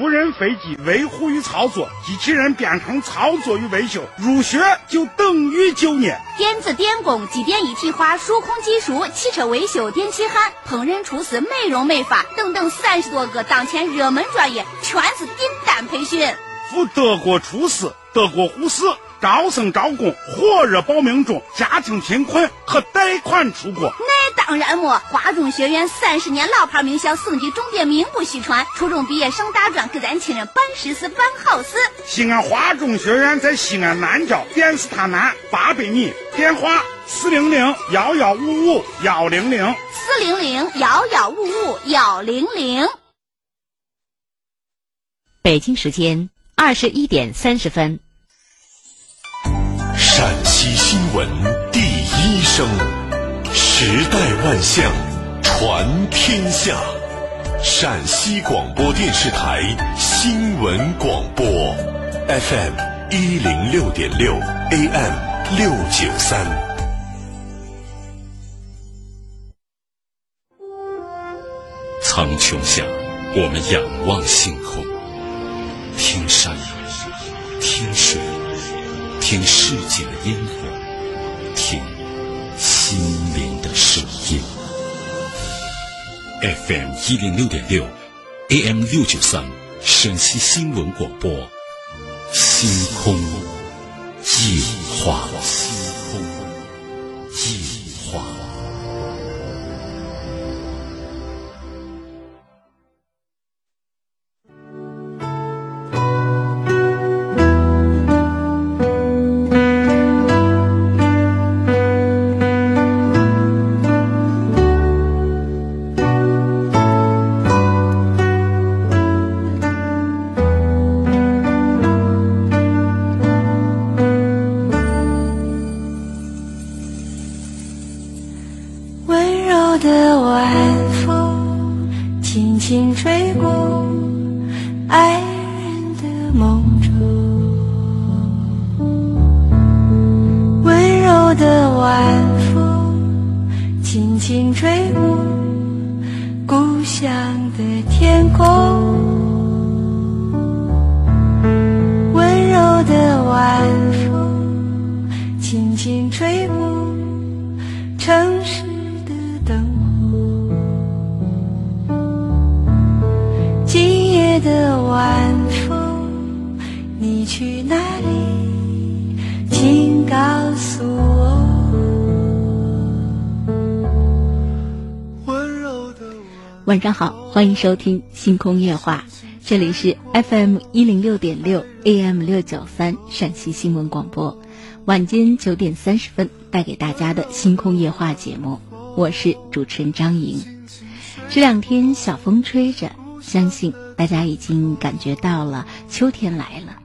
无人飞机维护与操作，机器人编程操作与维修，入学就等于就业。电子电工、机电一体化、数控技术、汽车维修、电气焊、烹饪厨师、美容美发等等三十多个当前热门专业，全是订单培训。赴德国厨师、德国护士。招生招工，火热报名中。家庭贫困可贷款出国。那当然么，华中学院三十年老牌名校，省级重点，名不虚传。初中毕业上大专，给咱亲人办实事、办好事。西安华中学院在西安南郊电视塔南八百米，电话四零零幺幺五五幺零零四零零幺幺五五幺零零。北京时间二十一点三十分。陕西新闻第一声，时代万象，传天下。陕西广播电视台新闻广播，FM 一零六点六，AM 六九三。苍穹下，我们仰望星空，听山，听水。听世界的烟火，听心灵音。FM 一零六点六，AM 六九三，陕西新闻广播，星空夜话。晚上好，欢迎收听星空夜话，这里是 FM 一零六点六 AM 六九三陕西新闻广播，晚间九点三十分带给大家的星空夜话节目，我是主持人张莹。这两天小风吹着，相信大家已经感觉到了秋天来了，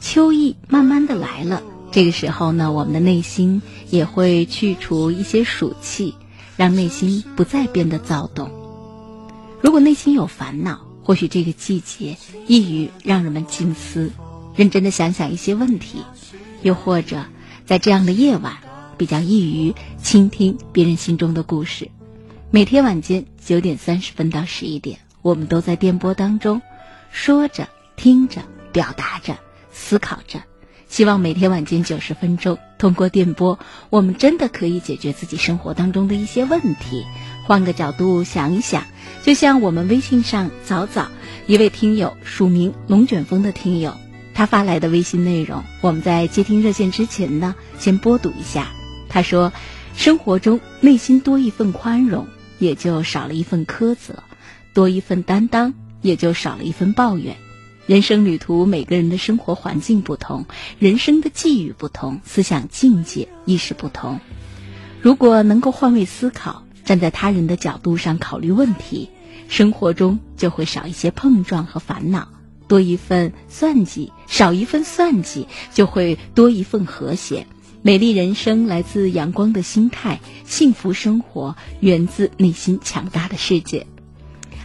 秋意慢慢的来了。这个时候呢，我们的内心也会去除一些暑气，让内心不再变得躁动。如果内心有烦恼，或许这个季节易于让人们静思，认真的想想一些问题；又或者在这样的夜晚，比较易于倾听别人心中的故事。每天晚间九点三十分到十一点，我们都在电波当中说着、听着、表达着、思考着。希望每天晚间九十分钟，通过电波，我们真的可以解决自己生活当中的一些问题。换个角度想一想。就像我们微信上早早一位听友署名龙卷风的听友，他发来的微信内容，我们在接听热线之前呢，先播读一下。他说：“生活中内心多一份宽容，也就少了一份苛责；多一份担当，也就少了一份抱怨。人生旅途，每个人的生活环境不同，人生的际遇不同，思想境界亦是不同。如果能够换位思考。”站在他人的角度上考虑问题，生活中就会少一些碰撞和烦恼，多一份算计；少一份算计，就会多一份和谐。美丽人生来自阳光的心态，幸福生活源自内心强大的世界。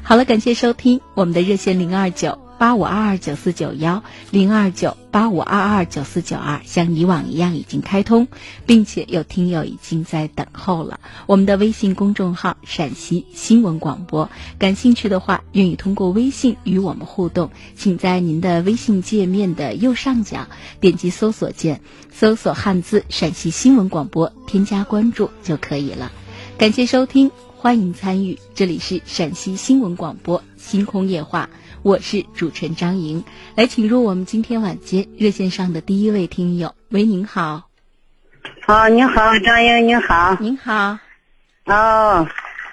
好了，感谢收听我们的热线零二九八五二二九四九幺零二九八五二二九四九二，像以往一样已经开通，并且有听友已经在等候了。我们的微信公众号“陕西新闻广播”，感兴趣的话，愿意通过微信与我们互动，请在您的微信界面的右上角点击搜索键，搜索汉字“陕西新闻广播”，添加关注就可以了。感谢收听，欢迎参与，这里是陕西新闻广播《星空夜话》。我是主持人张莹，来请入我们今天晚间热线上的第一位听友。喂，您好。好，你好，张莹，您好。您好。哦，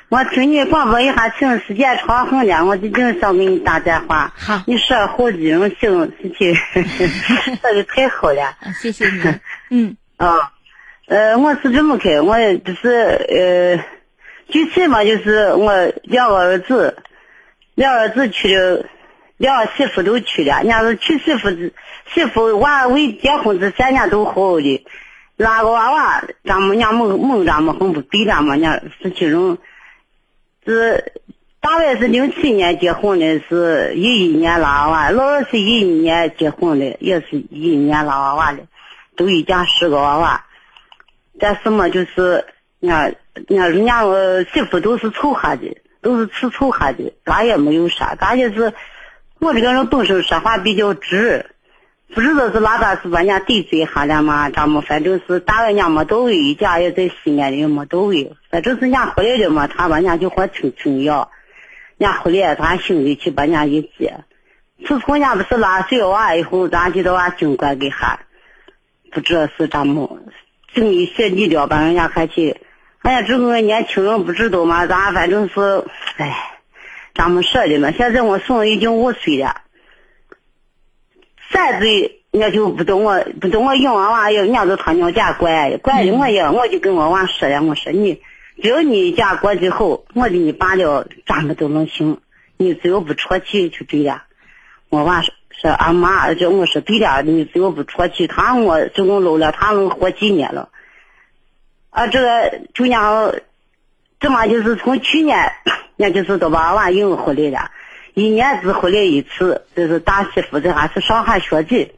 我听你广播一下，请时间长很了，我就经想给你打电话。好。你说好几种形事情，说的太好了。谢谢你。嗯。哦，呃，我是这么开，我就是呃，具体嘛，就是我两个儿子，两儿子去了。两个媳妇都去了，人家是娶媳妇子，媳妇娃未结婚这三年都好的，拉个娃娃，咱们家梦梦咱们很不对咱们家是其中，是大概是零七年结婚的，是一一年拉娃娃，老二是一一年结婚的，也是一一年拉娃娃的，都一家十个娃娃，但是嘛，就是人家人家媳妇都是凑合的，都是吃凑合的，咱也没有啥，咱就是。我这个人本身说话比较直，不知道是哪个是把人家得罪哈了嘛？咱们反正是大人家没到位，一家也在西安的没到位，反正是人家回来的嘛，他把人家就和亲亲要，人家回来他兄弟去把人家一接，自从人家不是拉小娃以后，咱就到俺军官给喊，不知道是咱们正一些力量把人家还去，哎呀，这个年轻人不知道嘛，咱反正是，哎。咱们说的嘛，现在我孙子已经五岁了，三岁人家就不懂我，不懂我养娃娃，人家都他娘家管，管的我也，我就跟我娃说了，我说你只要你家过得好，我给你办了，咱们都能行。你只要不出去就对了。我娃说说俺妈叫我说对了，你只要不出去，他我总共搂了，他能活几年了？啊，这个就像。这嘛就是从去年，那就是都娃娃迎回来了，一年只回来一次，就是大媳妇这还是上下学季，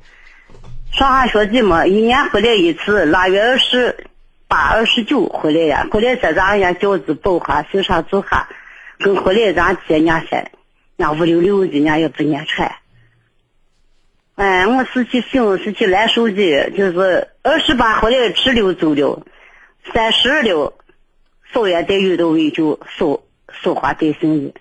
上下学季嘛，一年回来一次，腊月二十八、二十九回来呀，回来在咱家饺子包哈，手上做哈，跟回来咱接人家噻，人家五六六的，人家也不念穿。哎，我是去姓，是去来手机，就是二十八回来吃溜走了，三十二了。少爷带鱼都为就少少花带生意，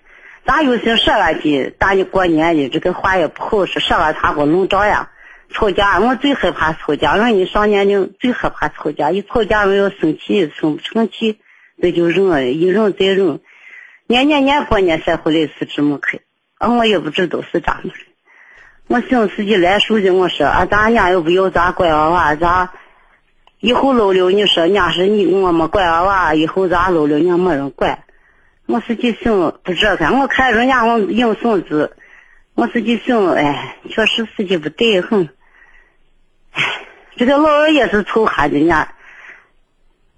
咱有些说了句，大你过年的这个话也不好说，说了他给我弄着呀。吵架，我最害怕吵架，让你上年龄最害怕吵架，一吵架我要生气，生不成气，那就忍了，一忍再忍。年年年过年才回来是这么开，啊，我也不知道是咋么的。我寻思起来手机，我说啊，咱家又不要咋管娃娃咱？以后老了，你说人家是你我们管娃娃，以后咱老了，人家没人管。我是去想不这看，我看人家我养孙子，我是去想，哎，确实时机不对很。这个老二也是凑合的，人家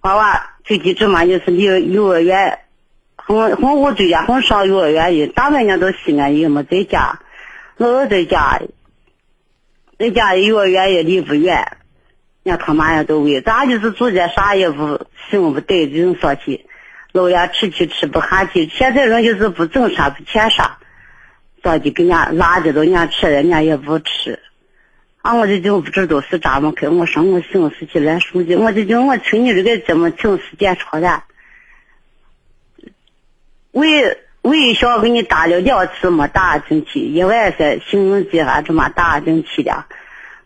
娃娃最近这嘛就是离幼儿园，很很我最家很上幼儿园的，大人家到西安也没在家，老二在家，在家幼儿园也离不远。人家他妈也都喂，咱就是做点啥也不行不对，就上去，老爷吃去吃不下去。现在人就是不挣啥不欠啥，上去给人家拉着都人家吃，人家也不吃。啊，我就就不知道是咋么开。我说我寻思起来手机，我就叫我听你这个怎么听时间长了。为为想给你打了两次没打进去，一晚上兴奋剂还这么打进去的。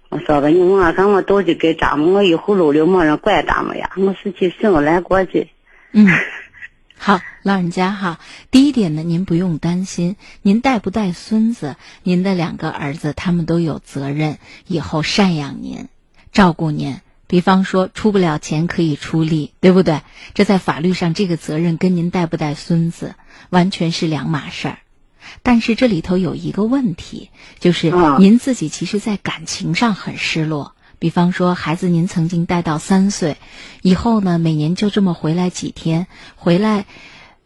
我说吧，你问我看我到底该咋么？我以后老了没人管咱们呀？我是去省来过去。嗯，好，老人家哈。第一点呢，您不用担心，您带不带孙子，您的两个儿子他们都有责任，以后赡养您，照顾您。比方说出不了钱可以出力，对不对？这在法律上，这个责任跟您带不带孙子完全是两码事儿。但是这里头有一个问题，就是您自己其实，在感情上很失落。比方说，孩子您曾经带到三岁，以后呢，每年就这么回来几天，回来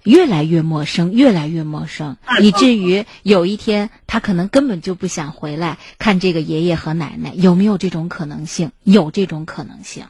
越来越陌生，越来越陌生，以至于有一天他可能根本就不想回来看这个爷爷和奶奶，有没有这种可能性？有这种可能性。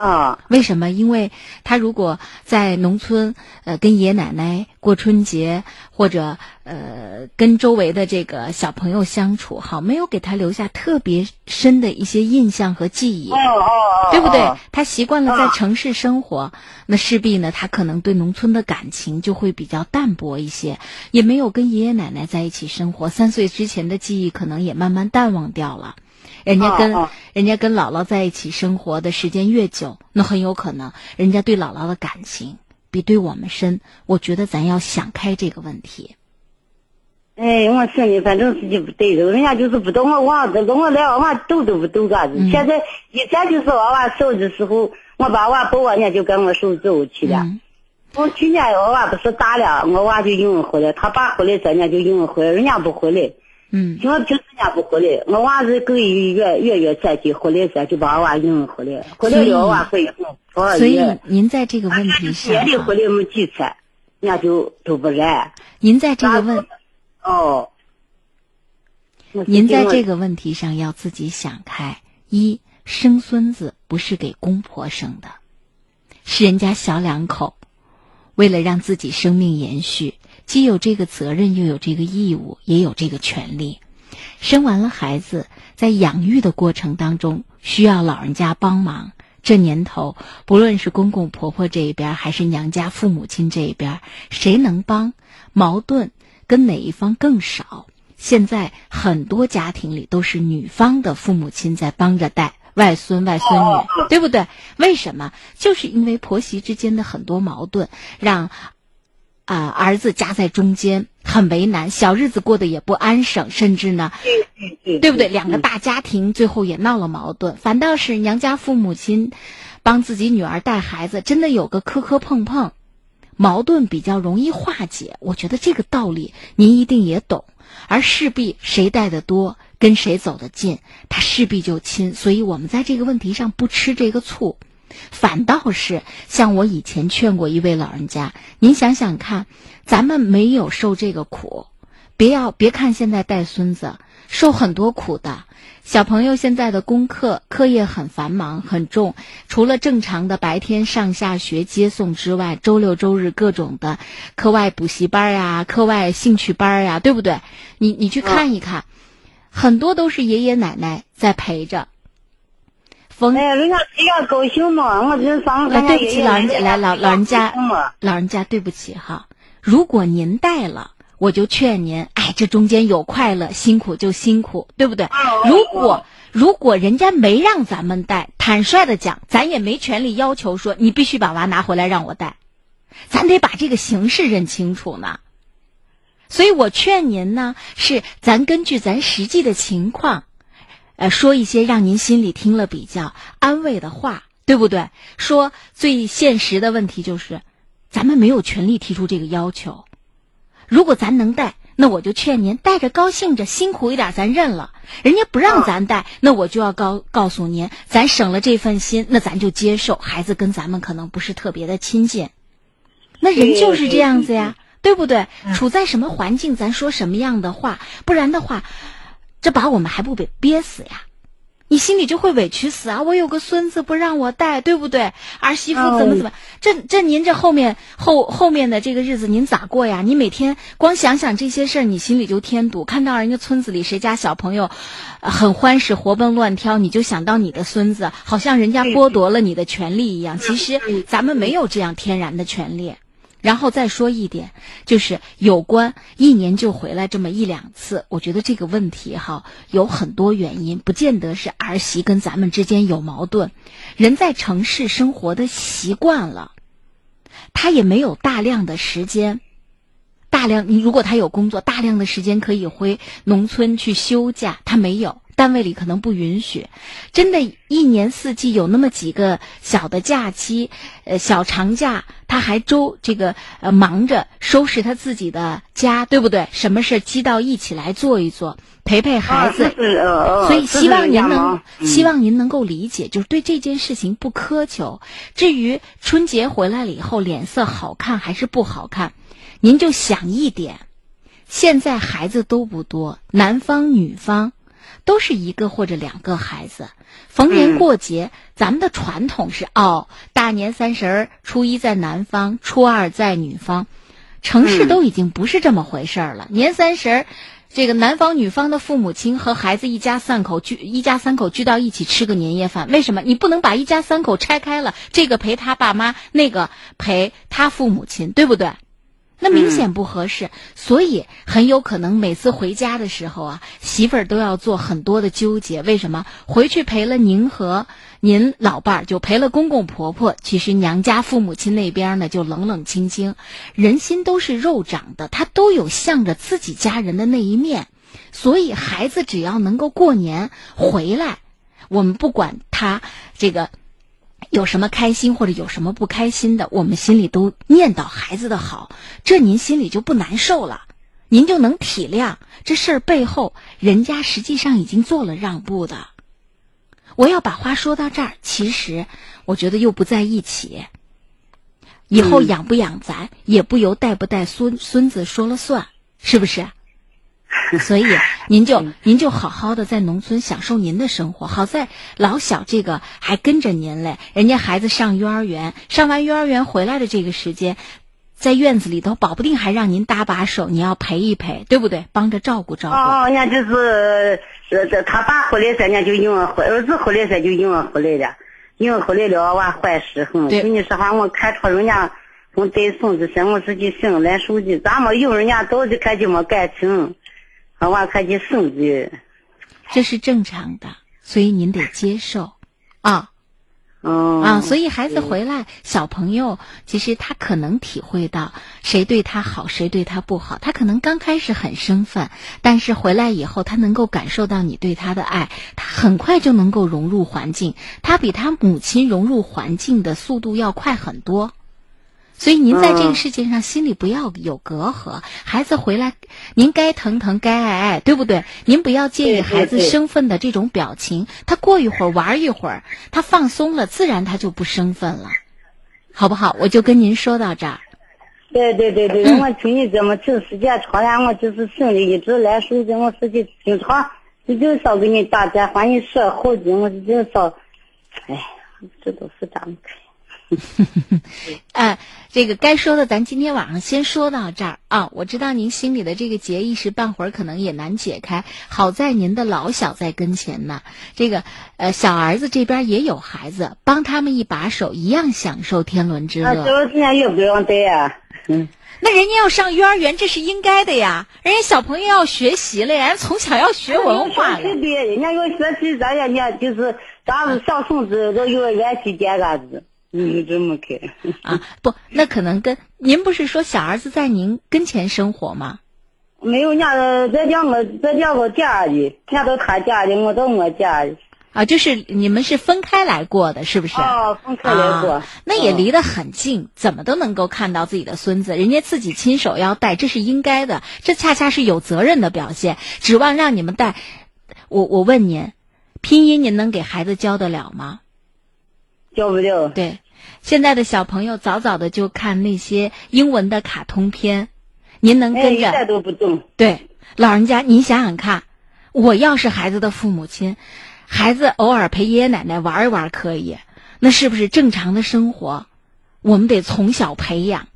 啊，为什么？因为他如果在农村，呃，跟爷爷奶奶过春节，或者呃，跟周围的这个小朋友相处，好，没有给他留下特别深的一些印象和记忆，哦哦哦，对不对？他习惯了在城市生活，那势必呢，他可能对农村的感情就会比较淡薄一些，也没有跟爷爷奶奶在一起生活，三岁之前的记忆可能也慢慢淡忘掉了。人家跟、哦哦人家跟姥姥在一起生活的时间越久，那很有可能人家对姥姥的感情比对我们深。我觉得咱要想开这个问题。哎，我说你反正自己不对头，人家就是不懂我娃子，跟我来我娃懂都不懂啥子。嗯现在以前就是娃娃小的时候，我把娃抱我，人家就跟我手走去了。嗯我去年我娃不是大了，我娃就应回来，他爸回来咱家就应回来，人家不回来。嗯。因为平时人家不回来，我娃是够一月月月再去回来噻，就把我娃应回来，回来所以了我娃回嗯，多少所以，您在这个问题夜上哈，里回来没几次，人家就都不来。您在这个问哦，您在这个个问题上要自己想开。一生孙子不是给公婆生的，是人家小两口为了让自己生命延续，既有这个责任，又有这个义务，也有这个权利。生完了孩子，在养育的过程当中，需要老人家帮忙。这年头，不论是公公婆婆这一边，还是娘家父母亲这一边，谁能帮？矛盾跟哪一方更少？现在很多家庭里都是女方的父母亲在帮着带外孙外孙女，对不对？为什么？就是因为婆媳之间的很多矛盾，让啊、儿子夹在中间，很为难，小日子过得也不安生，甚至呢，对对不对？两个大家庭最后也闹了矛盾，反倒是娘家父母亲帮自己女儿带孩子，真的有个磕磕碰碰，矛盾比较容易化解。我觉得这个道理您一定也懂，而势必谁带的多，跟谁走得近，他势必就亲。所以我们在这个问题上不吃这个醋。反倒是像我以前劝过一位老人家，您想想看，咱们没有受这个苦，别要别看现在带孙子受很多苦的。小朋友现在的功课课业很繁忙很重，除了正常的白天上下学接送之外，周六周日各种的课外补习班呀、课外兴趣班呀，对不对？你你去看一看，很多都是爷爷奶奶在陪着。逢哎呀，人家只要高兴嘛，我这上哎，对不起，老人家，来老老人家，，老人家，对不起哈。如果您带了，我就劝您，哎，这中间有快乐，辛苦就辛苦，对不对？如果如果人家没让咱们带，坦率的讲，咱也没权利要求说你必须把娃拿回来让我带，咱得把这个形式认清楚呢。所以我劝您呢，是咱根据咱实际的情况，呃，说一些让您心里听了比较安慰的话，对不对？说最现实的问题就是，咱们没有权利提出这个要求。如果咱能带，那我就劝您带着高兴着，辛苦一点咱认了。人家不让咱带，那我就要告告诉您，咱省了这份心，那咱就接受。孩子跟咱们可能不是特别的亲近，那人就是这样子呀，对不对？处在什么环境，咱说什么样的话，不然的话，这把我们还不得憋死呀？你心里就会委屈死啊！我有个孙子不让我带，对不对？儿媳妇怎么怎么？这这您这后面后后面的这个日子您咋过呀？你每天光想想这些事儿，你心里就添堵。看到人家村子里谁家小朋友，呃很欢实活蹦乱跳，你就想到你的孙子，好像人家剥夺了你的权利一样。其实咱们没有这样天然的权利。然后再说一点，就是有关一年就回来这么一两次，我觉得这个问题哈有很多原因，不见得是儿媳跟咱们之间有矛盾。人在城市生活的习惯了，他也没有大量的时间，大量你如果他有工作，大量的时间可以回农村去休假，他没有。单位里可能不允许。真的，一年四季有那么几个小的假期，呃，小长假，他还周这个呃忙着收拾他自己的家，对不对？什么事积到一起来做一做，陪陪孩子。所以希望您能，希望您能够理解，就是对这件事情不苛求。至于春节回来了以后脸色好看还是不好看，您就想一点。现在孩子都不多，男方女方都是一个或者两个孩子。逢年过节，咱们的传统是哦，大年三十儿初一在男方，初二在女方。城市都已经不是这么回事儿了。年三十儿，这个男方女方的父母亲和孩子一家三口聚，一家三口聚到一起吃个年夜饭。为什么？你不能把一家三口拆开了，这个陪他爸妈，那个陪他父母亲，对不对？那明显不合适，所以很有可能每次回家的时候啊，媳妇儿都要做很多的纠结。为什么回去陪了您和您老伴儿，就陪了公公婆婆？其实娘家父母亲那边呢，就冷冷清清。人心都是肉长的，他都有向着自己家人的那一面。所以孩子只要能够过年回来，我们不管他这个。有什么开心或者有什么不开心的，我们心里都念叨孩子的好，这您心里就不难受了，您就能体谅这事儿背后人家实际上已经做了让步的。我要把话说到这儿，其实我觉得又不在一起。以后养不养咱，也不由带不带孙孙子说了算，是不是？所以，您就您就好好的在农村享受您的生活。好在老小这个还跟着您嘞，人家孩子上幼儿园，上完幼儿园回来的这个时间，在院子里头，保不定还让您搭把手，你要陪一陪，对不对？帮着照顾照顾。哦，人家就是这这他爸回来人家就因为回儿子回来噻，就用了回来了，因为回来了娃坏事很。跟你说话，我看着人家我带孙子噻，我自己省来手机，咱们有人家早就看就没感情。娃看见孙子，这是正常的，所以您得接受，啊，嗯啊，所以孩子回来，小朋友其实他可能体会到谁对他好，谁对他不好，他可能刚开始很生分，但是回来以后，他能够感受到你对他的爱，他很快就能够融入环境，他比他母亲融入环境的速度要快很多。所以您在这个世界上心里不要有隔阂，孩子回来，您该疼疼该爱爱，对不对？您不要介意孩子生分的这种表情，他过一会儿玩一会儿，他放松了，自然他就不生分了，好不好？我就跟您说到这儿。对对对对，我听你这么听时间长了，我就是心里一直来手机，我自己经常就就少给你打电话，你说好听，我就少，哎，这都是咱们。哎，这个该说的，咱今天晚上先说到这儿啊！我知道您心里的这个结一时半会儿可能也难解开，好在您的老小在跟前呢。这个呃，小儿子这边也有孩子，帮他们一把手，一样享受天伦之乐。这人家也不用带呀，嗯，那人家要上幼儿园，这是应该的呀。人家小朋友要学习了，人家从小要学文化了。对，人家要学习，咱人家就是咱们上孙子到幼儿园去见个子。你这么开 啊？不，那可能跟您不是说小儿子在您跟前生活吗？没有，人家在两个在两个家里，人家到他家里，我到我家里。啊，就是你们是分开来过的，是不是？哦，分开来过。那也离得很近，怎么都能够看到自己的孙子，人家自己亲手要带，这是应该的，这恰恰是有责任的表现。指望让你们带，我我问您，拼音您能给孩子教得了吗？教不了。对，现在的小朋友早早的就看那些英文的卡通片，您能跟着？一都不动。对，老人家，您想想看，我要是孩子的父母亲，孩子偶尔陪爷爷奶奶玩一玩可以，那是不是正常的生活？我们得从小培养。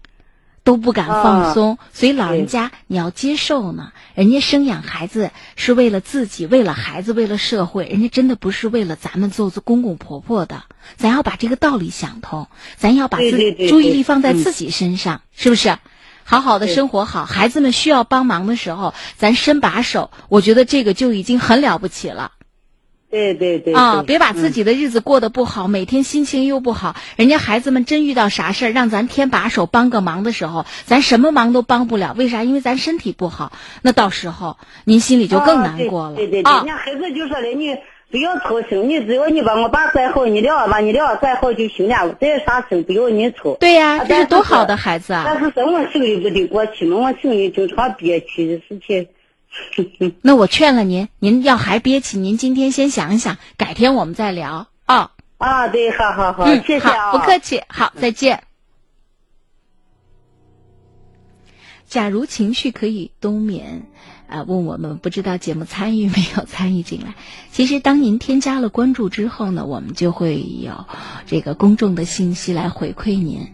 都不敢放松，所以老人家你要接受呢。人家生养孩子是为了自己，为了孩子，为了社会。人家真的不是为了咱们做做公公婆婆的。咱要把这个道理想通，咱要把自己注意力放在自己身上，是不是？好好的生活好，孩子们需要帮忙的时候，咱伸把手。我觉得这个就已经很了不起了。对对对啊，对别把自嗯己的日子过得不好，每天心情又不好，人家孩子们真遇到啥事儿，让咱添把手帮个忙的时候，咱什么忙都帮不了。为啥？因为咱身体不好，那到时候您心里就更啊难过了对对对人。家孩子就说了，你不要操心，你只要你把我爸管好，你俩把你俩管好就行了，这啥事不要你操。对呀、啊这是多好的孩子啊！但是什么心里不得过去嘛？我心里经常憋屈的事情。那我劝了您，您要还憋气，您今天先想一想，改天我们再聊啊。啊，对，好好好，嗯，谢谢不客气，好，再见。假如情绪可以冬眠，啊、问我们不知道节目参与没有参与进来。其实，当您添加了关注之后呢，我们就会有这个公众的信息来回馈您。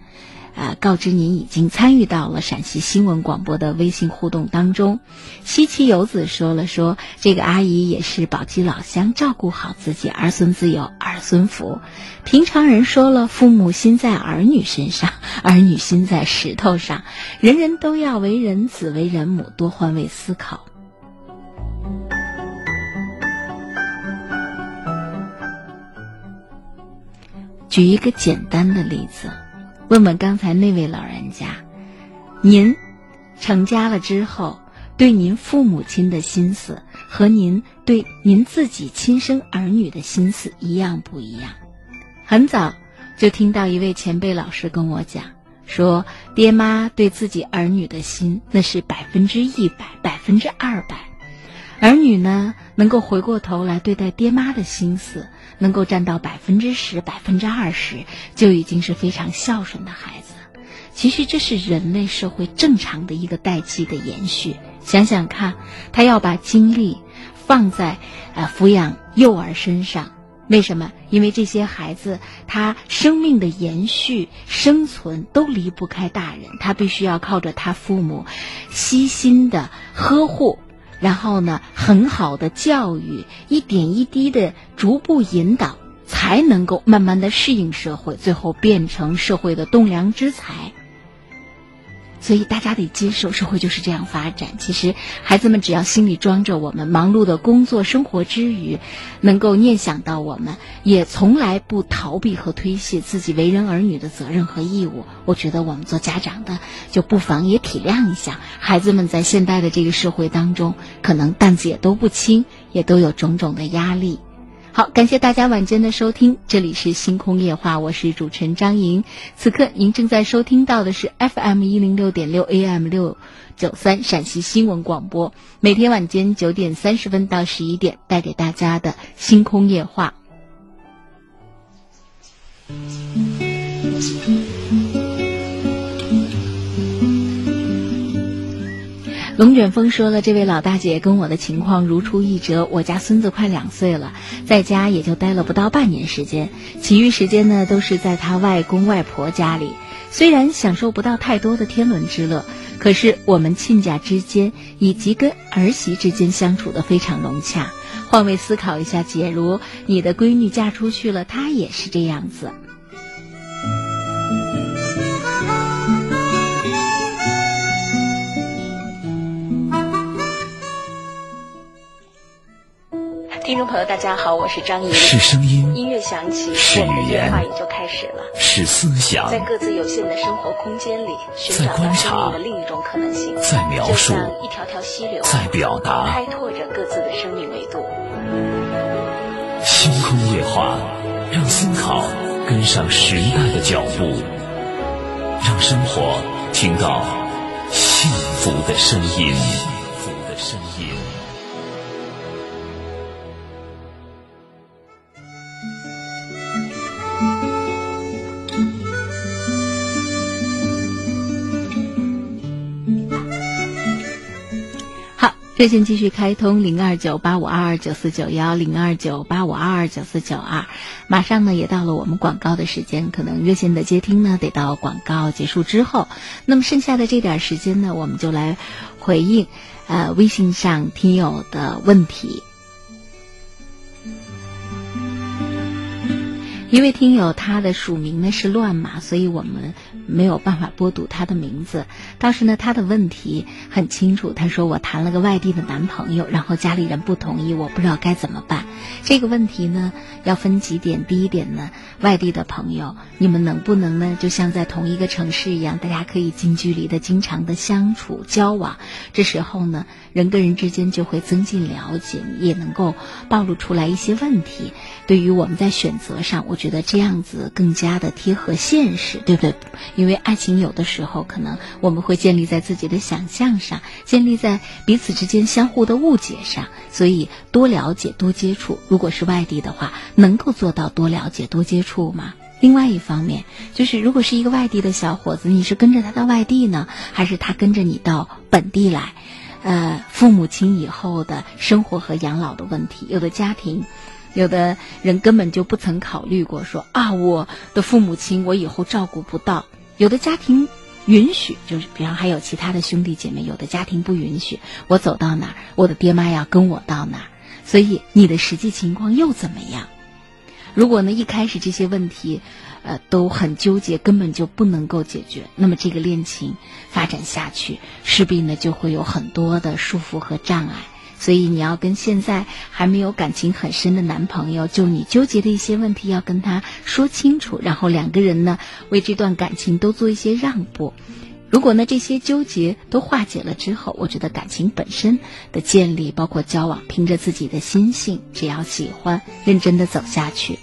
啊，告知您已经参与到了陕西新闻广播的微信互动当中。西岐游子说了说，这个阿姨也是宝鸡老乡，照顾好自己，儿孙自有儿孙福。平常人说了，父母心在儿女身上，儿女心在石头上。人人都要为人子，为人母，多换位思考。举一个简单的例子，问问刚才那位老人家，您成家了之后，对您父母亲的心思和您对您自己亲生儿女的心思一样不一样？很早就听到一位前辈老师跟我讲，说爹妈对自己儿女的心那是百分之一百、百分之二百。儿女呢，能够回过头来对待爹妈的心思，能够占到百分之十、百分之二十，就已经是非常孝顺的孩子。其实这是人类社会正常的一个代际的延续。想想看，他要把精力放在呃抚养幼儿身上，为什么？因为这些孩子他生命的延续、生存都离不开大人，他必须要靠着他父母悉心的呵护。然后呢，很好的教育，一点一滴的逐步引导，才能够慢慢的适应社会，最后变成社会的栋梁之才。所以大家得接受，社会就是这样发展。其实孩子们只要心里装着我们忙碌的工作生活之余，能够念想到我们，也从来不逃避和推卸自己为人儿女的责任和义务。我觉得我们做家长的就不妨也体谅一下孩子们在现代的这个社会当中，可能担子也都不轻，也都有种种的压力。好，感谢大家晚间的收听，这里是星空夜话，我是主持人张莹。此刻您正在收听到的是 FM 一零六点六 AM 六九三陕西新闻广播，每天晚间九点三十分到十一点带给大家的星空夜话。龙卷风说了，这位老大姐跟我的情况如出一辙。我家孙子快两岁了，在家也就待了不到半年时间，其余时间呢都是在他外公外婆家里。虽然享受不到太多的天伦之乐，可是我们亲家之间以及跟儿媳之间相处的非常融洽。换位思考一下，假如你的闺女嫁出去了，她也是这样子。众朋友，大家好，我是张怡。是声音，音乐响起，是语言对话也就开始了。是思想，在各自有限的生活空间里，寻在找到生观察命的另一种可能性，在描述就像一条条溪流，在表达开拓着各自的生命维度。星空夜话，让思考跟上时代的脚步，让生活听到幸福的声音。热线继续开通零二九八五二二九四九幺零二九八五二二九四九二，马上呢也到了我们广告的时间，可能热线的接听呢得到广告结束之后，那么剩下的这点时间呢，我们就来回应呃微信上听友的问题。一位听友，他的署名呢是乱码，所以我们没有办法播读他的名字。当时呢，他的问题很清楚。他说：“我谈了个外地的男朋友，然后家里人不同意，我不知道该怎么办。”这个问题呢，要分几点。第一点呢，外地的朋友，你们能不能呢，就像在同一个城市一样，大家可以近距离的、经常的相处交往？这时候呢，人跟人之间就会增进了解，也能够暴露出来一些问题。对于我们在选择上，我。觉得这样子更加的贴合现实，对不对？因为爱情有的时候可能我们会建立在自己的想象上，建立在彼此之间相互的误解上，所以多了解、多接触。如果是外地的话，能够做到多了解、多接触吗？另外一方面，就是如果是一个外地的小伙子，你是跟着他到外地呢，还是他跟着你到本地来？呃，父母亲以后的生活和养老的问题，有的家庭。有的人根本就不曾考虑过说啊，我的父母亲我以后照顾不到。有的家庭允许，就是比方还有其他的兄弟姐妹，有的家庭不允许。我走到哪儿，我的爹妈要跟我到哪儿。所以你的实际情况又怎么样？如果呢一开始这些问题，呃都很纠结，根本就不能够解决，那么这个恋情发展下去，势必呢就会有很多的束缚和障碍。所以你要跟现在还没有感情很深的男朋友，就你纠结的一些问题要跟他说清楚，然后两个人呢为这段感情都做一些让步。如果呢这些纠结都化解了之后，我觉得感情本身的建立，包括交往，凭着自己的心性，只要喜欢，认真的走下去。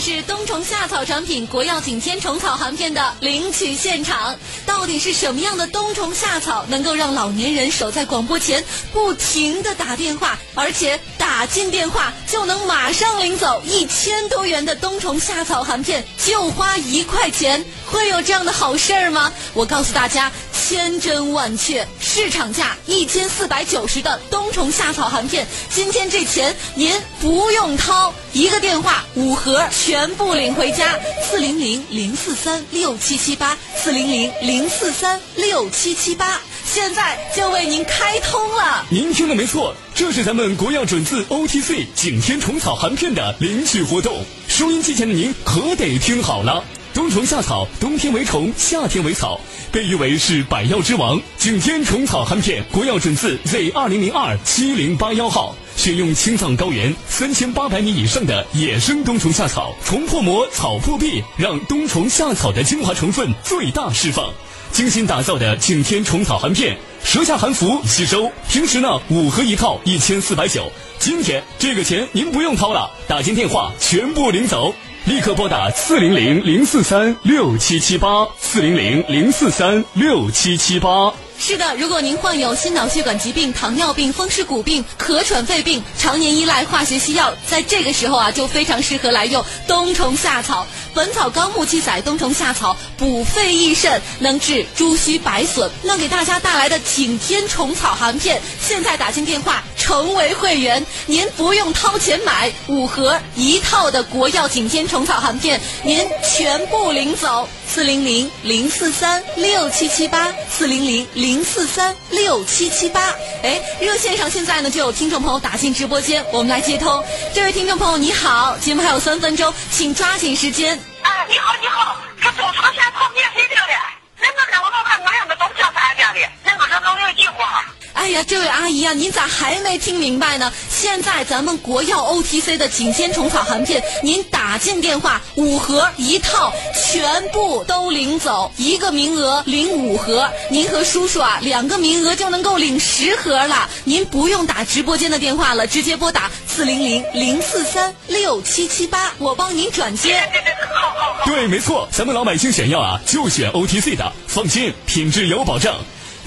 是冬虫夏草产品国药景天虫草含片的领取现场，到底是什么样的冬虫夏草能够让老年人守在广播前不停的打电话，而且打进电话就能马上领走一千多元的冬虫夏草含片，就花一块钱？会有这样的好事儿吗？我告诉大家，千真万确，市场价一千四百九十的冬虫夏草含片，今天这钱您不用掏，一个电话五盒全部领回家，四零零零四三六七七八，四零零零四三六七七八，现在就为您开通了。您听的没错，这是咱们国药准字 OTC 景天虫草含片的领取活动，收音机前的您可得听好了。冬虫夏草，冬天为虫，夏天为草，被誉为是百药之王。景天虫草含片，国药准字 Z 二零零二七零八幺号，选用青藏高原三千八百米以上的野生冬虫夏草，虫破膜，草破壁，让冬虫夏草的精华成分最大释放。精心打造的景天虫草含片，舌下含服吸收。平时呢，五盒一套，一千四百九。今天这个钱您不用掏了，打进电话全部领走。立刻拨打四零零零四三六七七八四零零零四三六七七八。是的，如果您患有心脑血管疾病、糖尿病、风湿骨病、咳喘肺病，常年依赖化学西药，在这个时候啊，就非常适合来用冬虫夏草。《本草纲目》记载，冬虫夏草补肺益肾，能治诸虚白损。那给大家带来的景天虫草含片，现在打进电话。成为会员，您不用掏钱买五盒一套的国药景天虫草含片，您全部领走。四零零零四三六七七八，四零零零零四三六七七八。哎，热线上现在呢就有听众朋友打进直播间，我们来接通。这位听众朋友你好，节目还有三分钟，请抓紧时间。哎，你好你好，这坐车现在跑免费领的，恁个让我老看哪样的冬虫夏草免的，那个是农业计划。哎呀，这位阿姨啊，您咋还没听明白呢？现在咱们国药 OTC 的景天虫草含片，您打进电话五盒一套，全部都领走，一个名额领五盒，您和叔叔啊两个名额就能够领十盒了。您不用打直播间的电话了，直接拨打四零零零四三六七七八，我帮您转接。对，没错，咱们老百姓选药啊，就选 OTC 的，放心，品质有保证。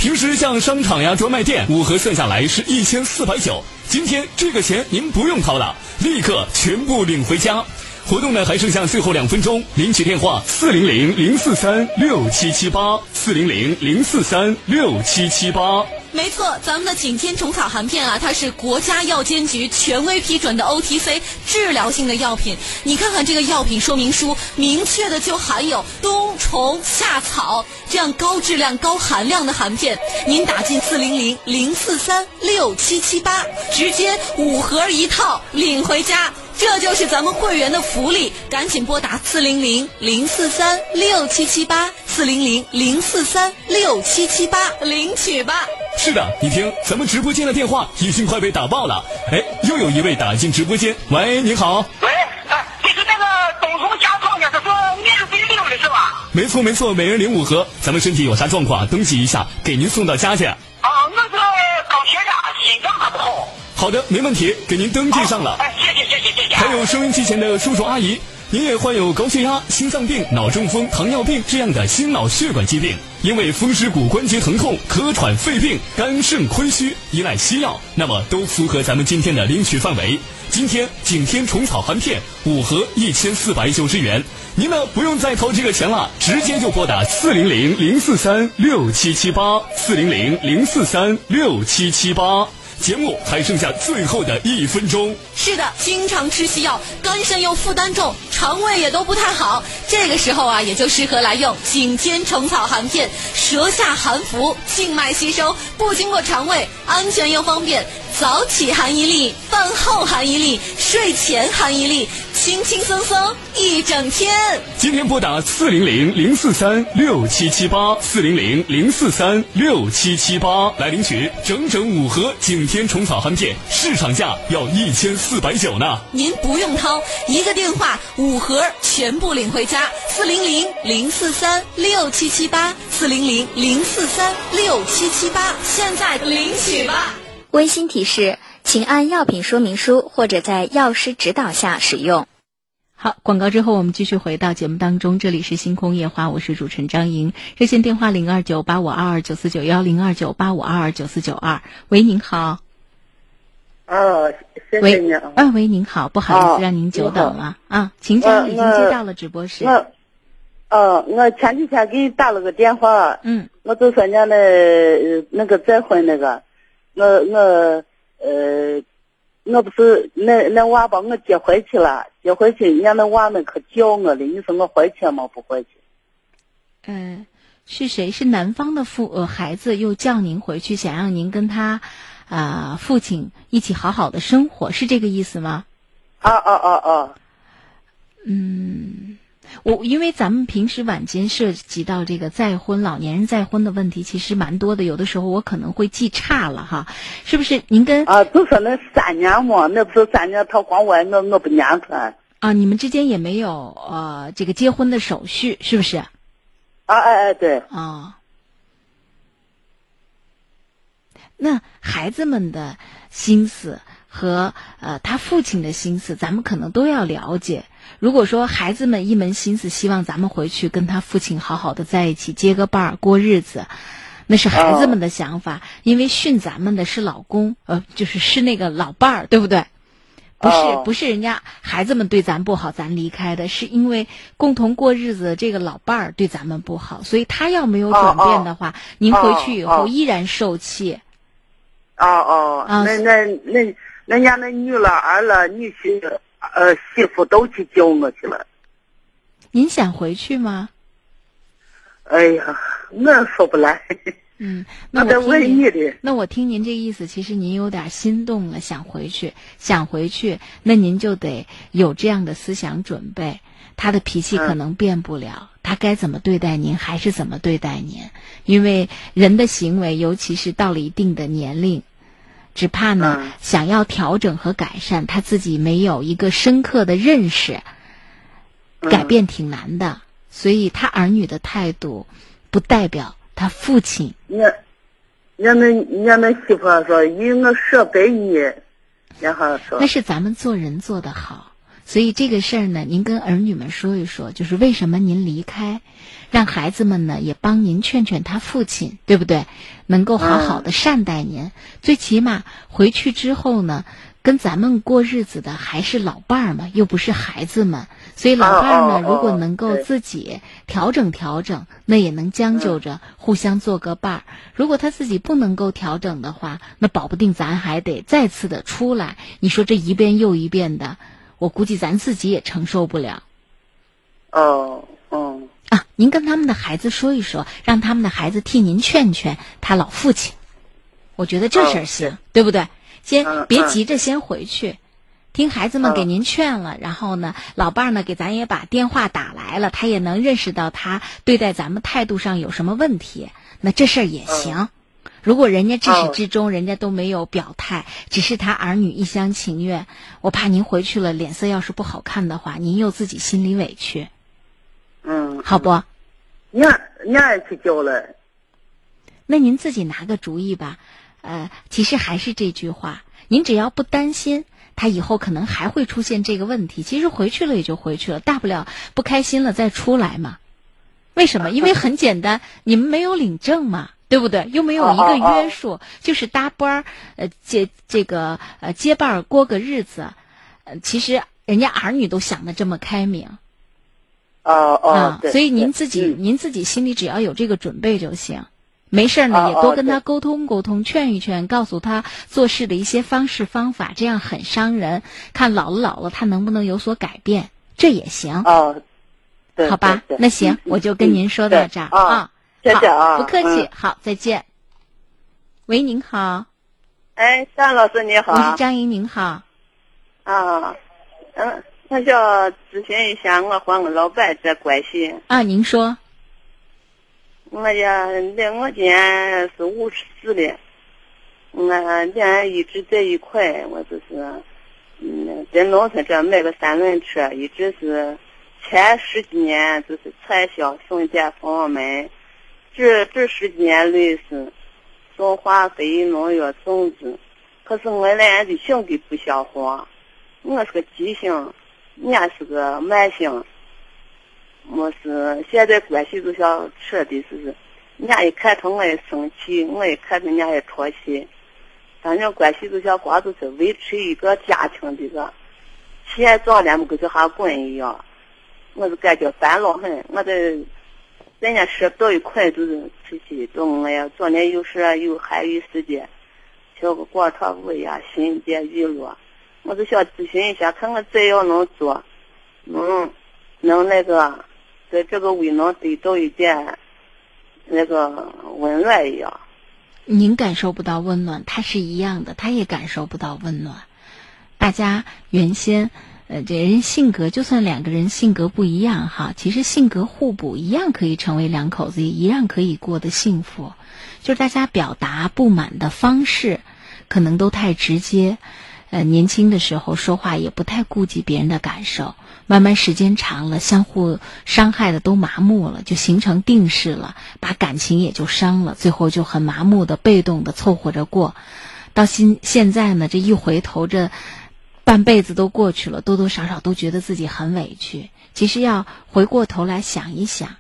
平时像商场呀、专卖店，五盒算下来是一千四百九。今天这个钱您不用掏了，立刻全部领回家。活动呢还剩下最后两分钟，领取电话四零零零四三六七七八四零零零四三六七七八。没错，咱们的景天虫草含片啊，它是国家药监局权威批准的 OTC 治疗性的药品。你看看这个药品说明书，明确的就含有冬虫夏草这样高质量、高含量的含片。您打进四零零零四三六七七八，直接五盒一套领回家。这就是咱们会员的福利，赶紧拨打四零零零四三六七七八四零零零四三六七七八领取吧。是的，你听，咱们直播间的电话已经快被打爆了。哎，又有一位打进直播间，喂，你好。喂，哎，你是那个冬虫夏草呢，是说免费领的是吧？没错没错，每人领五盒。咱们身体有啥状况，登记一下，给您送到家去。啊，那是好。的，没问题，给您登记上了。哎，谢谢谢谢谢谢。还有收音机前的叔叔阿姨，您也患有高血压、心脏病、脑中风、糖尿病这样的心脑血管疾病，因为风湿骨关节疼痛、咳喘、肺病、肝肾亏虚，依赖西药，那么都符合咱们今天的领取范围。今天景天虫草含片五盒一千四百九十元，您呢不用再掏这个钱了，直接就拨打四零零零四三六七七八四零零零四三六七七八。节目还剩下最后的一分钟。是的，经常吃西药，肝肾又负担重，肠胃也都不太好。这个时候啊，也就适合来用景天虫草含片，舌下含服，静脉吸收，不经过肠胃，安全又方便。早起含一粒，饭后含一粒，睡前含一粒，轻轻松松一整天。今天拨打四零零零四三六七七八四零零零四三六七七八来领取整整五盒景天虫草含片，市场价要一千四百九呢。您不用掏，一个电话五盒全部领回家。四零零零四三六七七八四零零零四三六七七八，现在领取吧。温馨提示：请按药品说明书或者在药师指导下使用。好，广告之后我们继续回到节目当中，这里是星空夜话，我是主持人张莹，热线电话零二九八五二二九四九幺零二九八五二二九四九二。喂，您好。哦，谢谢喂你。，啊，喂，您好，不好意哦思让您久等了啊，请讲，已经接到了直播室。我，哦，我前几天给你打了个电话，嗯我就说人家那呃那个再婚那个，我我呃，我不是那那娃把我接回去了，接回去，人家那娃们可叫我了，你说我回去吗？不回去。嗯、是谁？是男方的父呃孩子又叫您回去，想让您跟他啊、父亲一起好好的生活，是这个意思吗？啊啊啊啊！嗯，我因为咱们平时晚间涉及到这个再婚、老年人再婚的问题，其实蛮多的。有的时候我可能会记差了哈，是不是？您跟啊，就说那三年嘛，那不是三年，他光我我我不撵他。啊，你们之间也没有呃这个结婚的手续，是不是？啊哎哎对，啊、那孩子们的心思和呃他父亲的心思，咱们可能都要了解。如果说孩子们一门心思希望咱们回去跟他父亲好好的在一起结个伴儿过日子，那是孩子们的想法，因为训咱们的是老公，呃，就是是那个老伴儿，对不对？不是哦不是人家孩子们对咱不好，咱离开的，是因为共同过日子这个老伴儿对咱们不好，所以他要没有转变的话，您回去以后哦依然受气。哦哦，啊那那那人家那女了儿了女婿呃媳妇都去叫我去了。您想回去吗？哎呀，我说不来，嗯，那我问我听您你的。那我听您这意思，其实您有点心动了，想回去，想回去，那您就得有这样的思想准备。他的脾气可能变不了，他该怎么对待您还是怎么对待您，因为人的行为，尤其是到了一定的年龄，只怕呢、嗯。想要调整和改善，他自己没有一个深刻的认识，改变挺难的。所以他儿女的态度，不代表他父亲。人家人家那人家那媳妇儿说，以我舍给你，然后说那是咱们做人做得好，所以这个事儿呢，您跟儿女们说一说，就是为什么您离开，让孩子们呢也帮您劝劝他父亲，对不对？能够好好的善待您，最起码回去之后呢，跟咱们过日子的还是老伴儿嘛，又不是孩子们，所以老伴儿呢，哦哦如果能够自己调整调整，那也能将就着互相做个伴儿。如果他自己不能够调整的话，那保不定咱还得再次的出来。你说这一遍又一遍的，我估计咱自己也承受不了。哦，嗯，啊，您跟他们的孩子说一说，让他们的孩子替您劝劝他老父亲。我觉得这事儿行，对不对？先别急着先回去，听孩子们嗯给您劝了，然后呢，老伴儿呢给咱也把电话打来了，他也能认识到他对待咱们态度上有什么问题，那这事儿也行。如果人家至始嗯至终人家都没有表态，只是他儿女一厢情愿，我怕您回去了脸色要是不好看的话，您又自己心里委屈，嗯，好不？娘娘也去教了，那您自己拿个主意吧。呃，其实还是这句话，您只要不担心他以后可能还会出现这个问题，其实回去了也就回去了，大不了不开心了再出来嘛。为什么？因为很简单，你们没有领证嘛，对不对？又没有一个约束，就是搭班儿，呃，接这个呃接伴儿过个日子。呃，其实人家儿女都想的这么开明哦哦所以您自己、嗯您自己心里只要有这个准备就行。没事儿呢，哦也多跟他沟通沟通，劝一劝，告诉他做事的一些方式方法，这样很伤人。看老了老了，他能不能有所改变，这也行，哦，对好吧？那行嗯，我就跟您说到这儿对啊谢谢啊不客气嗯。好，再见。喂，您好，哎，张老师你好。我是张莹，您好。啊，嗯，我想咨询一下我和我老伴这关系。啊，您说，我呀，那我今年是五十四了，我俩一直在一块，我就是，嗯，在农村这买个三轮车，一直是前十几年就是传销送电方门，这这十几年来是送化肥、农药、种子，可是我俩的性格不相合，我是个急性，人家是个慢性。我是现在关系就像扯的，是是，人家一看他我也生气，我一看他人家也淘气，反正关系就像光就是维持一个家庭的个，钱挣了没跟这哈滚一样，我就感觉烦恼很，我在人家说不到一块就是出去到我呀，昨天有时有闲余时间，跳个广场舞呀，新鲜娱乐，我就想咨询一下，看看怎样能做，能能那个。在这个胃能得到一点那个温暖一样。您感受不到温暖，他是一样的，他也感受不到温暖。大家原先，呃，这人性格，就算两个人性格不一样哈，其实性格互补，一样可以成为两口子，也一样可以过得幸福。就是大家表达不满的方式，可能都太直接。呃，年轻的时候说话也不太顾及别人的感受，慢慢时间长了，相互伤害的都麻木了，就形成定势了，把感情也就伤了，最后就很麻木的、被动的凑合着过。到现现在呢，这一回头，这半辈子都过去了，多多少少都觉得自己很委屈。其实要回过头来想一想，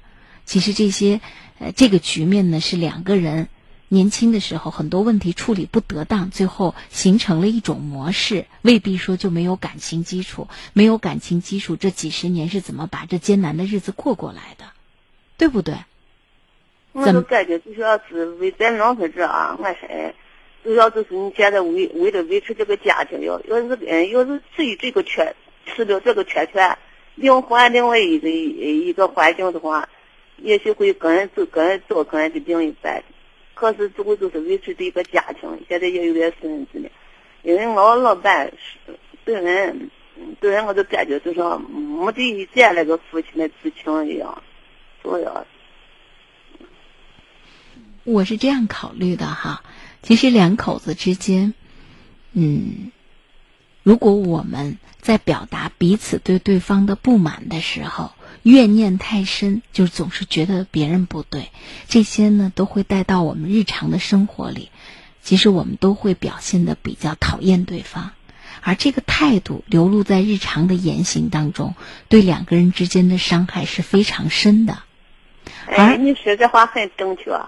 其实这些呃，这个局面呢，是两个人。年轻的时候很多问题处理不得当，最后形成了一种模式，未必说就没有感情基础。没有感情基础，这几十年是怎么把这艰难的日子过过来的，对不对？我就感觉就像是为在农村这啊，我说，主要就是你现在为为了维持这个家庭，要要是嗯要是至于这个圈吃了这个圈圈，另换另外一个一个环境的话，也许会跟人走跟人走跟人的另一半。可是最后就是维持这个家庭，现在也有点孙子了。因为我老伴是对人，对人我就感觉就像没得以前那个父亲的之情一样，主要。我是这样考虑的哈，其实两口子之间，嗯，如果我们在表达彼此对对方的不满的时候，怨念太深，就总是觉得别人不对，这些呢都会带到我们日常的生活里。其实我们都会表现的比较讨厌对方，而这个态度流露在日常的言行当中，对两个人之间的伤害是非常深的。哎，你说这话很正确。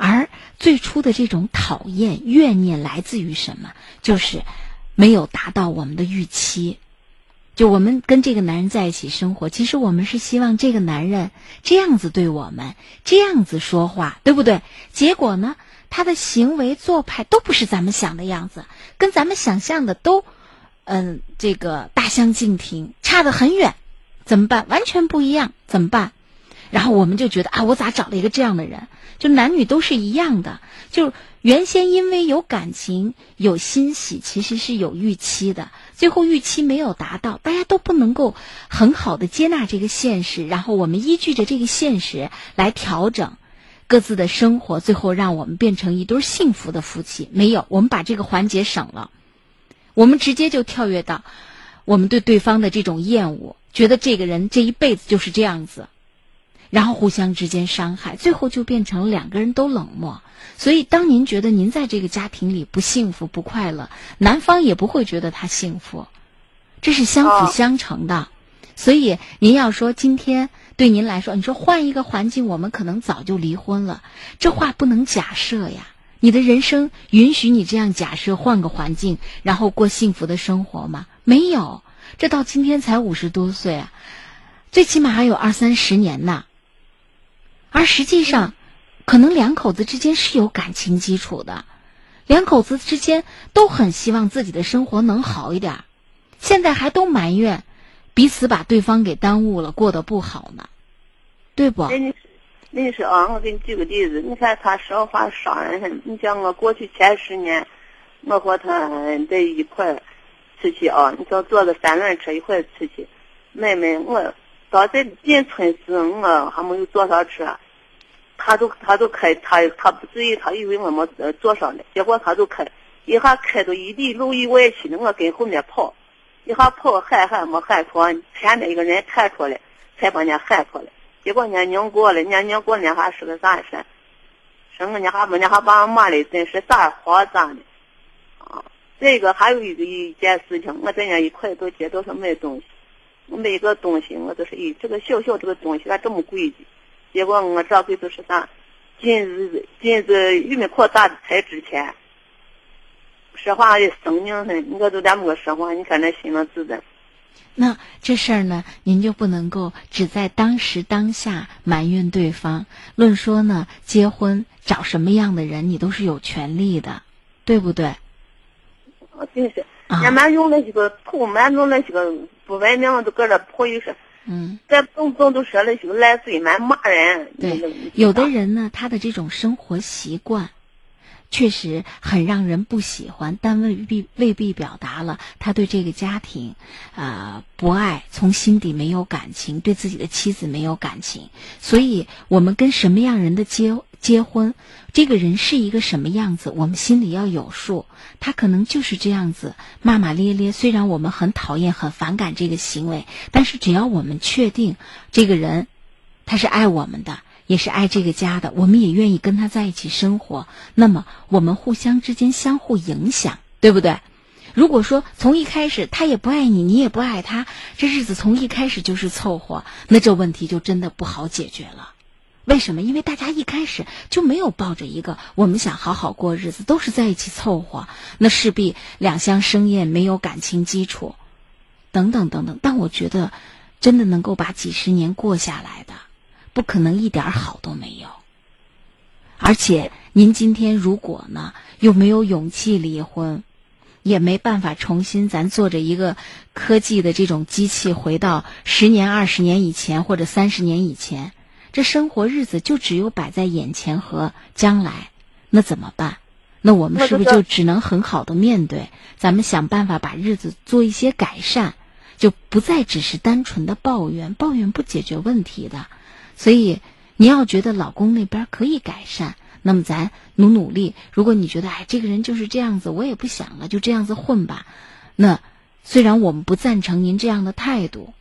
而最初的这种讨厌、怨念来自于什么？就是。没有达到我们的预期。就我们跟这个男人在一起生活，其实我们是希望这个男人这样子对我们，这样子说话，对不对？结果呢，他的行为做派都不是咱们想的样子，跟咱们想象的都，嗯，这个大相径庭，差得很远。怎么办？完全不一样，怎么办？然后我们就觉得啊，我咋找了一个这样的人？就男女都是一样的，就原先因为有感情、有欣喜，其实是有预期的。最后预期没有达到，大家都不能够很好的接纳这个现实，然后我们依据着这个现实来调整各自的生活，最后让我们变成一对幸福的夫妻。没有，我们把这个环节省了，我们直接就跳跃到我们对对方的这种厌恶，觉得这个人这一辈子就是这样子。然后互相之间伤害，最后就变成两个人都冷漠。所以，当您觉得您在这个家庭里不幸福、不快乐，男方也不会觉得他幸福，这是相辅相成的。所以，您要说今天对您来说，你说换一个环境，我们可能早就离婚了，这话不能假设呀。你的人生允许你这样假设，换个环境，然后过幸福的生活吗？没有，这到今天才五十多岁啊，最起码还有二三十年呢。而实际上，可能两口子之间是有感情基础的，两口子之间都很希望自己的生活能好一点，现在还都埋怨彼此把对方给耽误了，过得不好呢，对不？你你说啊，我给你举个例子，你看他说话伤人很。你像我过去前十年，我和他在一块儿出去啊，你说坐个三轮车一块出去，妹妹我。到这进村时，我还没有坐上车，他都他都开他他不注意，他以为我没坐上呢，结果他就开，一下开到一里路以外去了，我跟后面跑，一下跑喊喊没喊错，前面一个人看出来，才把人家喊出来，结果人家拧过了，人家拧过了，人家还是个啥事？说我家还人家还把我骂的真是咋慌咋的，啊，这个还有一个一件事情，我在人家一块到街道上买东西。每个东西我都是，咦，这个小小这个东西咋这么贵的？结果我这回就是啥，金子金子玉米壳打的才值钱。说话的生硬很，我都连没说话，你看那心里自在。那这事儿呢，您就不能够只在当时当下埋怨对方。论说呢，结婚找什么样的人，你都是有权利的，对不对？我真是，俺们用那些个土，蛮用那些个。不文明都搁这泼一说，嗯，这动不动都说那些个烂嘴，蛮骂人。对，有的人呢，他的这种生活习惯，确实很让人不喜欢，但未必未必表达了他对这个家庭，啊，不爱，从心底没有感情，对自己的妻子没有感情。所以，我们跟什么样人的结结婚？这个人是一个什么样子，我们心里要有数。他可能就是这样子骂骂咧咧，虽然我们很讨厌、很反感这个行为，但是只要我们确定这个人他是爱我们的，也是爱这个家的，我们也愿意跟他在一起生活，那么我们互相之间相互影响，对不对？如果说从一开始他也不爱你，你也不爱他，这日子从一开始就是凑合，那这问题就真的不好解决了。为什么？因为大家一开始就没有抱着一个我们想好好过日子，都是在一起凑合，那势必两相生厌，没有感情基础，等等等等。但我觉得，真的能够把几十年过下来的，不可能一点好都没有。而且，您今天如果呢，又没有勇气离婚，也没办法重新咱坐着一个科技的这种机器回到十年、二十年以前，或者三十年以前。这生活日子就只有摆在眼前和将来，那怎么办？那我们是不是就只能很好的面对？咱们想办法把日子做一些改善，就不再只是单纯的抱怨，抱怨不解决问题的。所以你要觉得老公那边可以改善，那么咱努努力。如果你觉得哎这个人就是这样子，我也不想了，就这样子混吧。那虽然我们不赞成您这样的态度。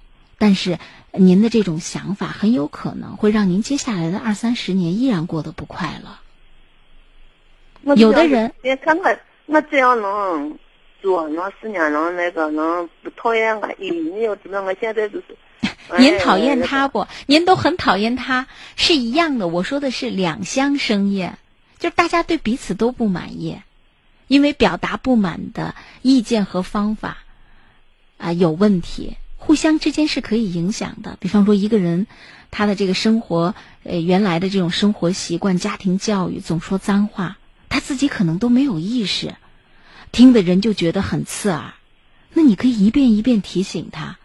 但是，您的这种想法很有可能会让您接下来的二三十年依然过得不快乐。有的人，你看我，我只要能做，能时间能那个能不讨厌我，咦，你要知道我现在就是。您讨厌他不？您都很讨厌他，是一样的。我说的是两相生厌，就是大家对彼此都不满意。因为表达不满的意见和方法啊有问题，互相之间是可以影响的。比方说，一个人他的这个生活呃原来的这种生活习惯、家庭教育总说脏话，他自己可能都没有意识，听的人就觉得很刺耳。那你可以一遍一遍提醒他，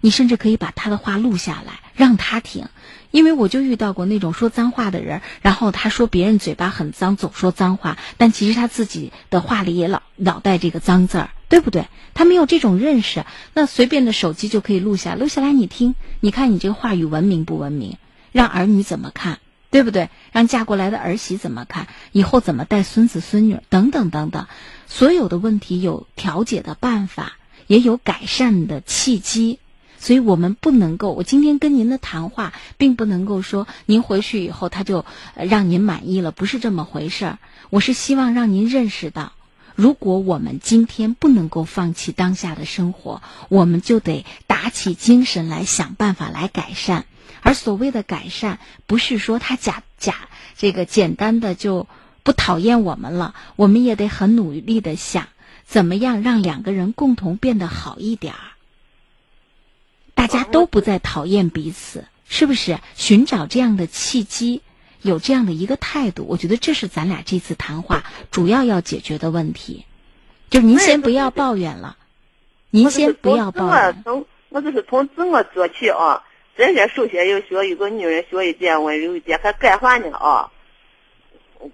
你甚至可以把他的话录下来，让他听。因为我就遇到过那种说脏话的人，然后他说别人嘴巴很脏，总说脏话，但其实他自己的话里也老老带这个脏字儿，对不对？他没有这种认识，那随便的手机就可以录下，录下来你听，你看你这个话语文明不文明？让儿女怎么看，对不对？让嫁过来的儿媳怎么看？以后怎么带孙子孙女？等等等等，所有的问题有调解的办法，也有改善的契机。所以我们不能够，我今天跟您的谈话，并不能够说您回去以后他就让您满意了，不是这么回事儿。我是希望让您认识到，如果我们今天不能够放弃当下的生活，我们就得打起精神来想办法来改善。而所谓的改善，不是说他假假这个简单的就不讨厌我们了，我们也得很努力的想怎么样让两个人共同变得好一点儿。大家都不再讨厌彼此，是不是？寻找这样的契机，有这样的一个态度，我觉得这是咱俩这次谈话主要要解决的问题。就是您先不要抱怨了，您先不要抱怨。从我就是从自我做起啊，咱先首先要学一个女人学一点温柔一点，还改话呢啊。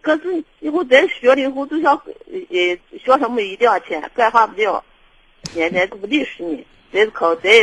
可是以后再学了以后，就想呃学什么一点钱，改话不了，天天都不理是你。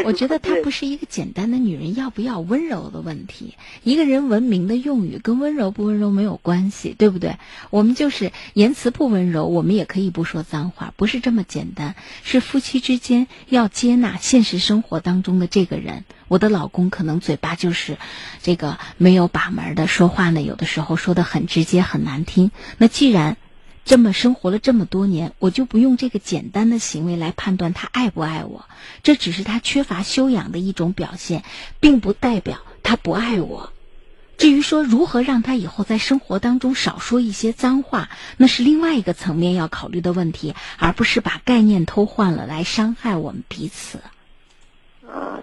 我觉得她不是一个简单的女人要不要温柔的问题。一个人文明的用语跟温柔不温柔没有关系，对不对？我们就是言辞不温柔，我们也可以不说脏话，不是这么简单。是夫妻之间要接纳现实生活当中的这个人。我的老公可能嘴巴就是这个没有把门的，说话呢有的时候说的很直接很难听。那既然这么生活了这么多年，我就不用这个简单的行为来判断他爱不爱我，这只是他缺乏修养的一种表现，并不代表他不爱我。至于说如何让他以后在生活当中少说一些脏话，那是另外一个层面要考虑的问题，而不是把概念偷换了来伤害我们彼此。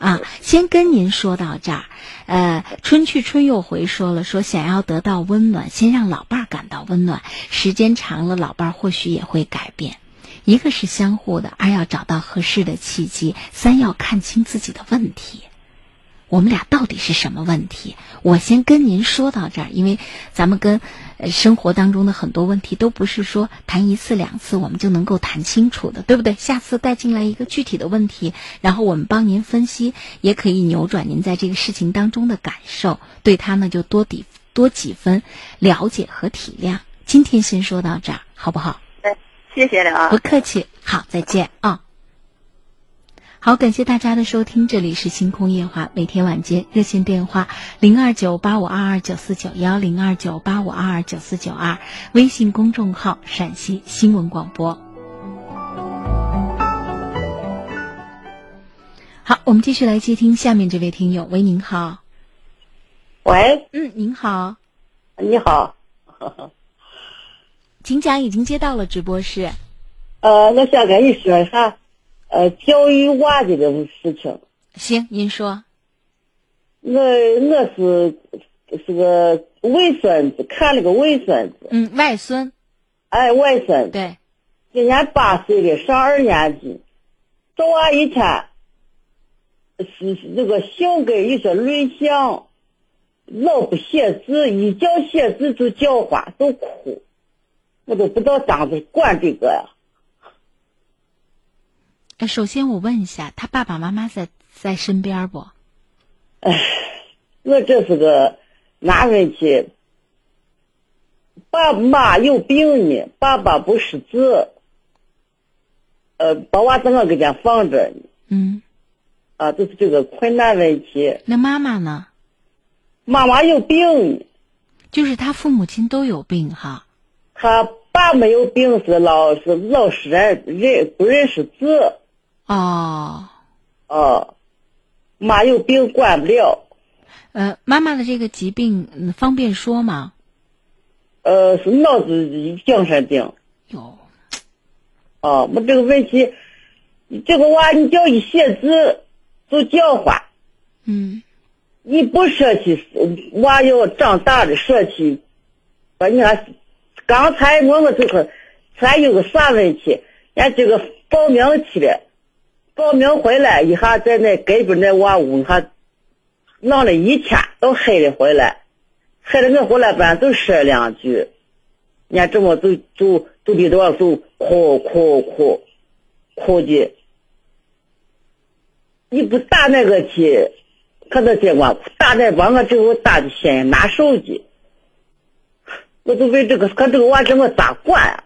啊，先跟您说到这儿。呃，春去春又回，说了说想要得到温暖，先让老伴儿感到温暖。时间长了，老伴儿或许也会改变。一个是相互的，二要找到合适的契机，三要看清自己的问题。我们俩到底是什么问题？我先跟您说到这儿，因为咱们跟生活当中的很多问题都不是说谈一次两次我们就能够谈清楚的，对不对？下次带进来一个具体的问题，然后我们帮您分析，也可以扭转您在这个事情当中的感受，对他呢就多抵多几分了解和体谅。今天先说到这儿，好不好？哎，谢谢了啊！不客气，好，再见啊。好，感谢大家的收听，这里是星空夜话，每天晚间热线电话零二九八五二二九四九幺零二九八五二二九四九二，微信公众号陕西新闻广播。好，我们继续来接听下面这位听友，喂，您好。喂，嗯，您好。你好。请讲，已经接到了直播室。呃，我想跟你说一下。呃，教育娃这个事情，行，您说。我我是是个外孙子，看了个外孙子。嗯，外孙。哎，外孙。对。今年八岁了，上二年级。早娃一天，是那个性格有些内向，老不写字，一叫写字就叫唤，就哭，我都不知道咋子管这个呀。哎，首先我问一下，他爸爸妈妈在在身边不？哎，我这是个男人去，爸妈有病呢，爸爸不识字，呃，把娃在我跟前放着呢。嗯。啊，就是这个困难问题。那妈妈呢？妈妈有病。就是他父母亲都有病哈。他爸没有病，是老是老实人，认不认识字。哦，哦，妈有病管不了。呃，妈妈的这个疾病方便说吗？呃，是脑子精神病。哟，哦，我这个问题，这个娃你叫一写字就叫唤，嗯你不说起，娃要长大了说起。把你看，刚才我我这个，咱有个啥问题？俺这个报名去了，报名回来一下，在那隔壁那娃屋一下，闹了一天，到黑了回来，黑了我回来班就说两句，人家这么就就就里头就哭哭哭，哭的，你不打那个去，可能结果打那把我之后打的心难受的，我就为这个，看这个娃这我咋管啊？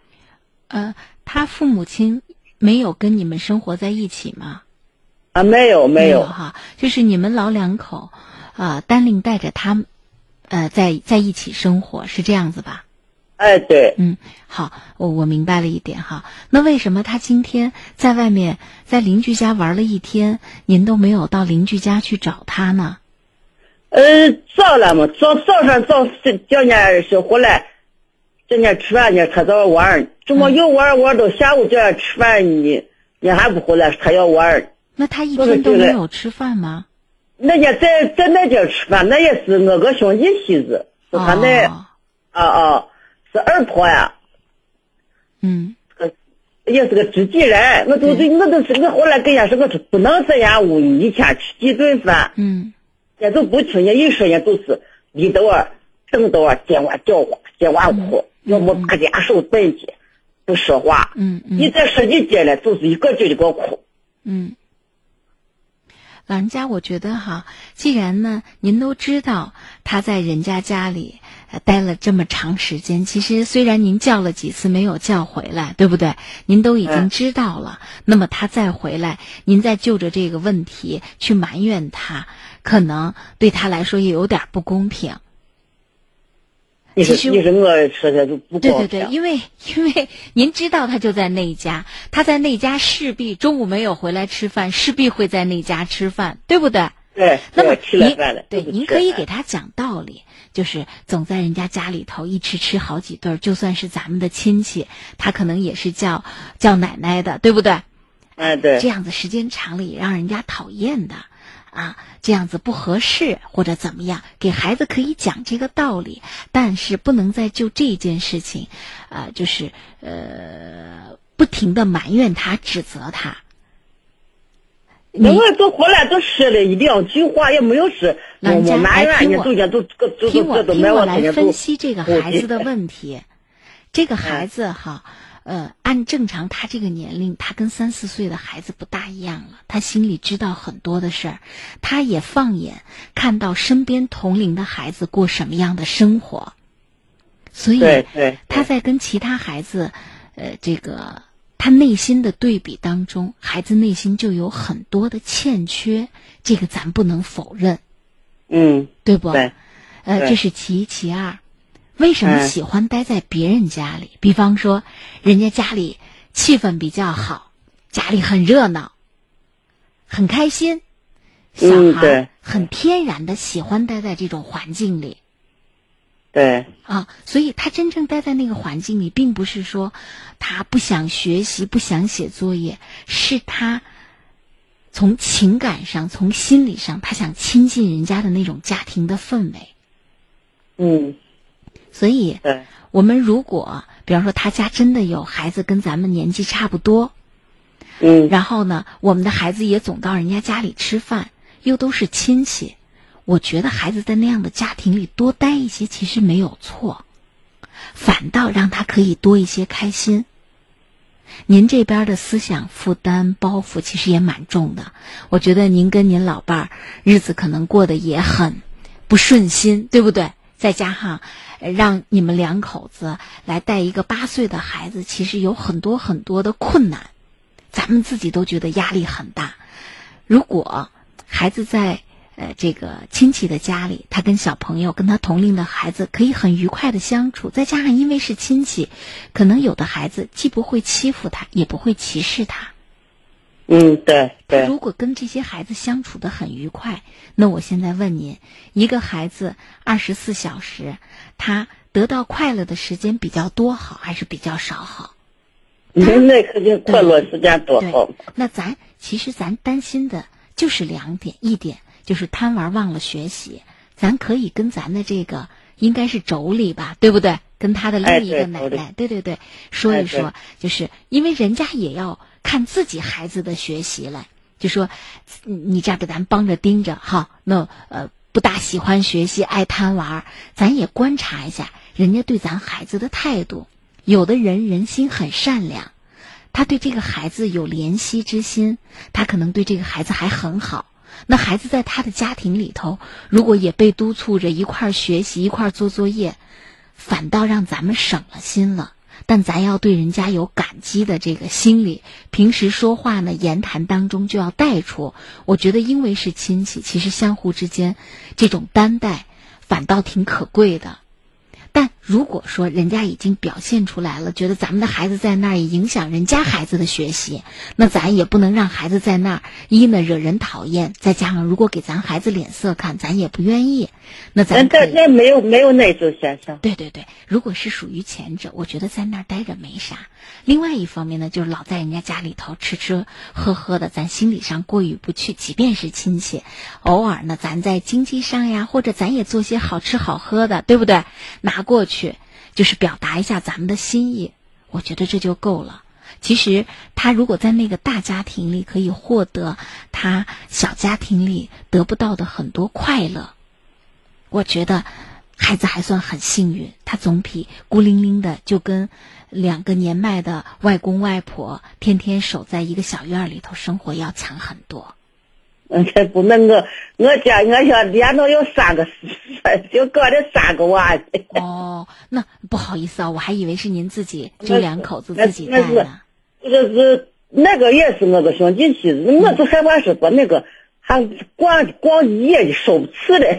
呃，他父母亲没有跟你们生活在一起吗？啊，没有没有哈，就是你们老两口，啊，单另带着他，呃，在在一起生活是这样子吧？哎，对，嗯，好，我我明白了一点哈。那为什么他今天在外面在邻居家玩了一天，您都没有到邻居家去找他呢？呃，早了嘛，早早上早叫人家是回来，叫人家吃饭呢，他早玩，怎么又玩玩到下午叫人吃饭呢，你还不回来，他要玩。那他一天都没有吃饭吗？那家在在那家吃饭，那也是我个兄弟媳妇，是他那，啊啊，是二婆呀。嗯。也是个知己人，我都对我都是我后来跟人家说，我说不能在人屋一天吃几顿饭。嗯。人都不听，人一说人都是里头啊，等到啊，今晚叫唤，见娃哭，要么搁家手本去，不说话。嗯嗯。你再说几句了，就是一个劲的给我哭。嗯。老人家，我觉得哈，既然呢，您都知道他在人家家里待了这么长时间，其实虽然您叫了几次没有叫回来，对不对？您都已经知道了，那么他再回来，您再就着这个问题去埋怨他，可能对他来说也有点不公平。其实你说我说的就不对对对，因为因为您知道他就在那家，他在那家势必中午没有回来吃饭，势必会在那家吃饭，对不对？对。那么您对您可以给他讲道理，就是总在人家家里头一吃吃好几顿，就算是咱们的亲戚，他可能也是叫叫奶奶的，对不对？哎，对。这样子时间长了也让人家讨厌的。啊，这样子不合适，或者怎么样？给孩子可以讲这个道理，但是不能再就这件事情，啊，就是呃，不停的埋怨他、指责他。那我都回来都说了一两句话，也没有说老人家埋怨我听我听我来分析这个孩子的 问题。这个孩子哈。呃，按正常，他这个年龄，他跟三四岁的孩子不大一样了。他心里知道很多的事儿，他也放眼看到身边同龄的孩子过什么样的生活，所以他在跟其他孩子，呃，这个他内心的对比当中，孩子内心就有很多的欠缺，这个咱不能否认，嗯，对不？对呃，这是其一，其二。为什么喜欢待在别人家里？比方说，人家家里气氛比较好，家里很热闹，很开心，小孩很天然的喜欢待在这种环境里。对。啊，所以他真正待在那个环境里，并不是说他不想学习、不想写作业，是他从情感上、从心理上，他想亲近人家的那种家庭的氛围。嗯。所以，我们如果比方说他家真的有孩子跟咱们年纪差不多，嗯，然后呢，我们的孩子也总到人家家里吃饭，又都是亲戚，我觉得孩子在那样的家庭里多待一些其实没有错，反倒让他可以多一些开心。您这边的思想负担包袱其实也蛮重的，我觉得您跟您老伴儿日子可能过得也很不顺心，对不对？再加上。让你们两口子来带一个八岁的孩子，其实有很多很多的困难，咱们自己都觉得压力很大。如果孩子在呃这个亲戚的家里，他跟小朋友、跟他同龄的孩子可以很愉快的相处，再加上因为是亲戚，可能有的孩子既不会欺负他，也不会歧视他。嗯，对对。如果跟这些孩子相处的很愉快，那我现在问您，一个孩子二十四小时，他得到快乐的时间比较多好，还是比较少好？那肯定快乐时间多好。那咱其实咱担心的就是两点，一点就是贪玩忘了学习。咱可以跟咱的这个应该是妯娌吧，对不对？跟他的另一个奶奶，对对对，说一说，就是因为人家也要看自己孩子的学习来，就说你这样给咱帮着盯着哈，那呃不大喜欢学习，爱贪玩，咱也观察一下人家对咱孩子的态度。有的人人心很善良，他对这个孩子有怜惜之心，他可能对这个孩子还很好。那孩子在他的家庭里头，如果也被督促着一块儿学习、一块儿做作业，反倒让咱们省了心了。但咱要对人家有感激的这个心理，平时说话呢，言谈当中就要带出。我觉得，因为是亲戚，其实相互之间这种担待，反倒挺可贵的。但如果说人家已经表现出来了，觉得咱们的孩子在那儿也影响人家孩子的学习，那咱也不能让孩子在那儿一呢惹人讨厌，再加上如果给咱孩子脸色看，咱也不愿意。那咱那那没有没有那种现象。对对对，如果是属于前者，我觉得在那儿待着没啥。另外一方面呢，就是老在人家家里头吃吃喝喝的，咱心理上过意不去。即便是亲戚，偶尔呢，咱在经济上呀，或者咱也做些好吃好喝的，对不对？拿过去去就是表达一下咱们的心意，我觉得这就够了。其实他如果在那个大家庭里可以获得他小家庭里得不到的很多快乐，我觉得孩子还算很幸运。他总比孤零零的就跟两个年迈的外公外婆天天守在一个小院里头生活要强很多。嗯，这不能我我家我家连着有三个，就搁这三个娃。哦，那不好意思啊，我还以为是您自己这两口子自己带呢。这个是那个也是我个兄弟妻子，我就害怕是把那个还光光夜受不起了。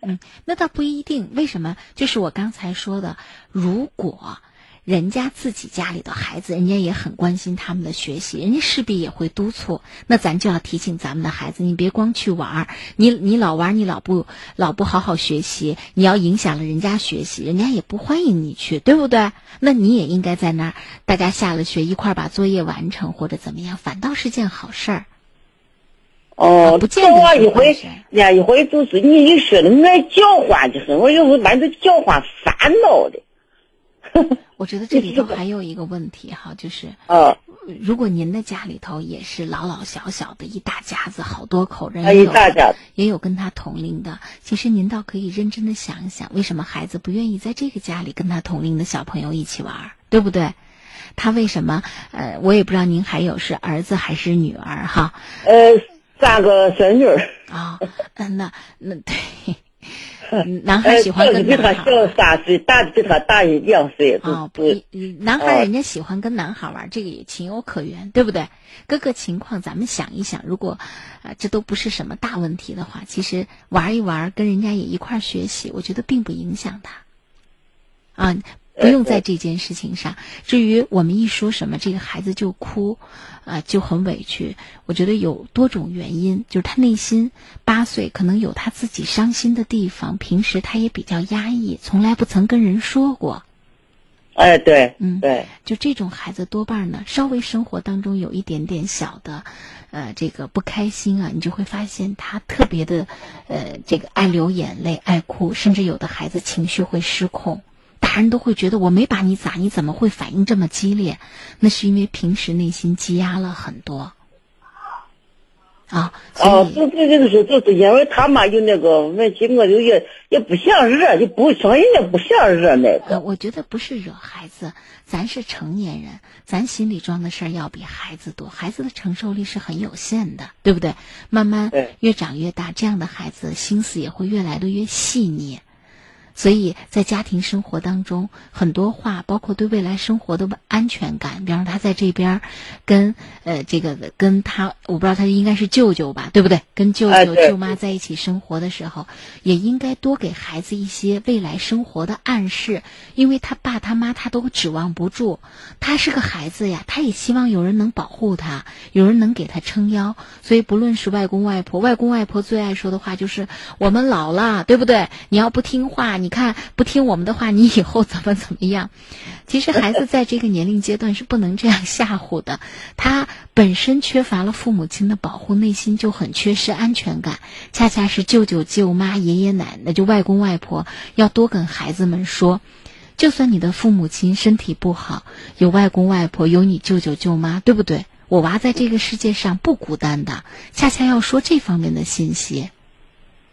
嗯，那倒不一定。为什么？就是我刚才说的，如果。人家自己家里的孩子，人家也很关心他们的学习，人家势必也会督促。那咱就要提醒咱们的孩子，你别光去玩儿，你你老玩儿，你老不老不好好学习，你要影响了人家学习，人家也不欢迎你去，对不对？那你也应该在那儿，大家下了学一块儿把作业完成，或者怎么样，反倒是件好事儿。哦，不见得一回，呀，一回就是你一说的那叫唤，就是我有时候把这叫唤烦恼的。我觉得这里头 还有一个问题哈，就是，如果您的家里头也是老老小小的一大家子，好多口人，也有也有跟他同龄的，其实您倒可以认真的想一想，为什么孩子不愿意在这个家里跟他同龄的小朋友一起玩，对不对？他为什么？呃，我也不知道您还有是儿子还是女儿哈？呃，三个孙女儿。啊，嗯，那那对。男孩喜欢跟男孩，小三岁，大的比他大一两岁。啊，不，男孩人家喜欢跟男孩玩，这个也情有可原，对不对？各个情况咱们想一想，如果啊这都不是什么大问题的话，其实玩一玩，跟人家也一块学习，我觉得并不影响他。啊。不用在这件事情上。至于我们一说什么，这个孩子就哭，啊，就很委屈。我觉得有多种原因，就是他内心八岁，可能有他自己伤心的地方。平时他也比较压抑，从来不曾跟人说过。哎，对，嗯，对，就这种孩子多半呢，稍微生活当中有一点点小的，呃，这个不开心啊，你就会发现他特别的，呃，这个爱流眼泪、爱哭，甚至有的孩子情绪会失控。大人都会觉得我没把你咋，你怎么会反应这么激烈？那是因为平时内心积压了很多。啊，哦，这这这个是就是因为他妈有那个问题，我就也也不想惹，就不想人家不想惹那个。我觉得不是惹孩子，咱是成年人，咱心里装的事儿要比孩子多，孩子的承受力是很有限的，对不对？慢慢越长越大，这样的孩子心思也会越来的越细腻。所以在家庭生活当中，很多话，包括对未来生活的安全感，比方说他在这边，跟呃这个跟他，我不知道他应该是舅舅吧，对不对？跟舅舅舅妈在一起生活的时候，也应该多给孩子一些未来生活的暗示，因为他爸他妈他都指望不住，他是个孩子呀，他也希望有人能保护他，有人能给他撑腰。所以不论是外公外婆，外公外婆最爱说的话就是：我们老了，对不对？你要不听话。你看不听我们的话，你以后怎么怎么样？其实孩子在这个年龄阶段是不能这样吓唬的，他本身缺乏了父母亲的保护，内心就很缺失安全感。恰恰是舅舅舅妈、爷爷奶奶，就外公外婆，要多跟孩子们说，就算你的父母亲身体不好，有外公外婆，有你舅舅舅妈，对不对？我娃在这个世界上不孤单的，恰恰要说这方面的信息。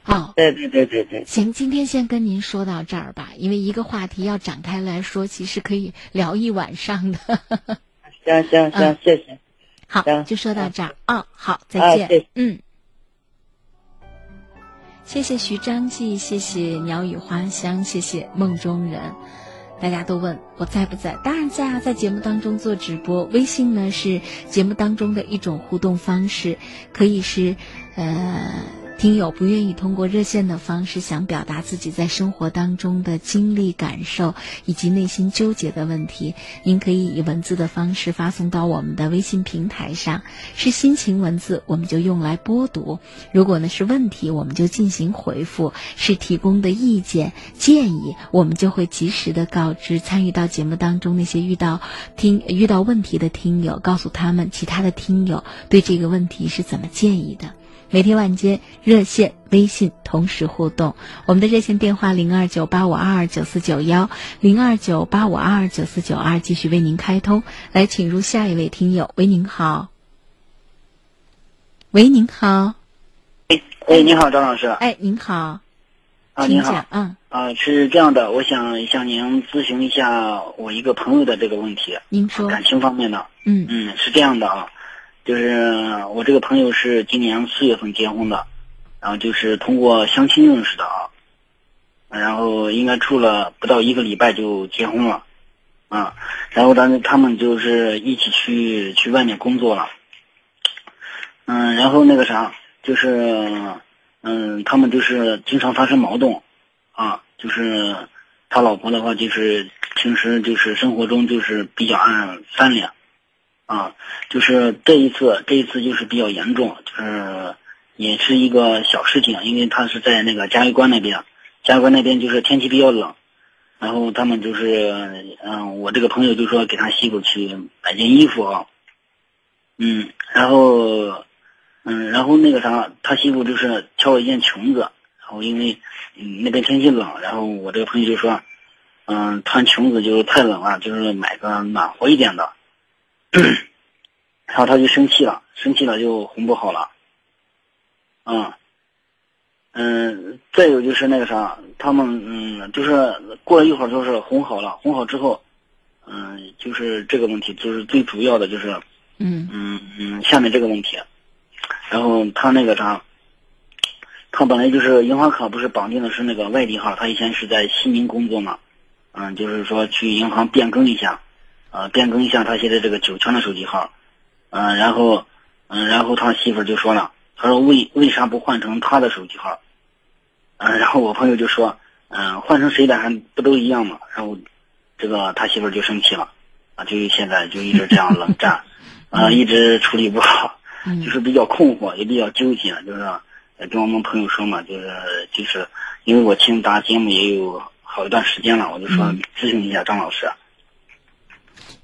哦，对对对对对，行，今天先跟您说到这儿吧，因为一个话题要展开来说，其实可以聊一晚上的。行行行，谢谢。好，就说到这儿。哦，好，再见。谢谢。嗯，谢谢徐张记，谢谢鸟语花香，谢谢梦中人。大家都问我在不在？当然在啊，在节目当中做直播。微信呢是节目当中的一种互动方式，可以是呃。听友不愿意通过热线的方式想表达自己在生活当中的经历、感受以及内心纠结的问题，您可以以文字的方式发送到我们的微信平台上，是心情文字，我们就用来播读；如果呢是问题，我们就进行回复；是提供的意见建议，我们就会及时的告知参与到节目当中那些遇到听遇到问题的听友，告诉他们其他的听友对这个问题是怎么建议的。每天晚间热线、微信同时互动，我们的热线电话零二九八五二二九四九幺零二九八五二二九四九二继续为您开通。来，请入下一位听友。喂，您好。喂，您好。哎，哎，您好，张老师。哎，您好。啊，您好。嗯。啊，是这样的，我想向您咨询一下我一个朋友的这个问题。您说。感情方面的。嗯嗯，是这样的啊。就是我这个朋友是今年四月份结婚的，然后就是通过相亲认识的啊，然后应该处了不到一个礼拜就结婚了，啊，然后当时他们就是一起去去外面工作了，嗯，然后那个啥就是嗯，他们就是经常发生矛盾，啊，就是他老婆的话就是平时就是生活中就是比较爱翻脸。啊，就是这一次，这一次就是比较严重，就是也是一个小事情，因为他是在那个嘉峪关那边，嘉峪关那边就是天气比较冷，然后他们就是，嗯，我这个朋友就说给他媳妇去买件衣服啊，嗯，然后，嗯，然后那个啥，他媳妇就是挑了一件裙子，然后因为嗯那边天气冷，然后我这个朋友就说，嗯，穿裙子就是太冷了，就是买个暖和一点的。然后他就生气了，生气了就哄不好了，嗯，嗯，再有就是那个啥，他们嗯，就是过了一会儿就是哄好了，哄好之后，嗯，就是这个问题就是最主要的就是，嗯。嗯嗯，下面这个问题，然后他那个啥，他本来就是银行卡不是绑定的是那个外地号，他以前是在西宁工作嘛，嗯，就是说去银行变更一下。啊，变更一下他现在这个九泉的手机号，嗯，然后，嗯，然后他媳妇就说了，他说为为啥不换成他的手机号？嗯，然后我朋友就说，嗯，换成谁的还不都一样吗？然后，这个他媳妇就生气了，啊，就现在就一直这样冷战，啊，一直处理不好，就是比较困惑，也比较纠结，就是跟我们朋友说嘛，就是就是因为我听咱节目也有好一段时间了，我就说咨询一下张老师。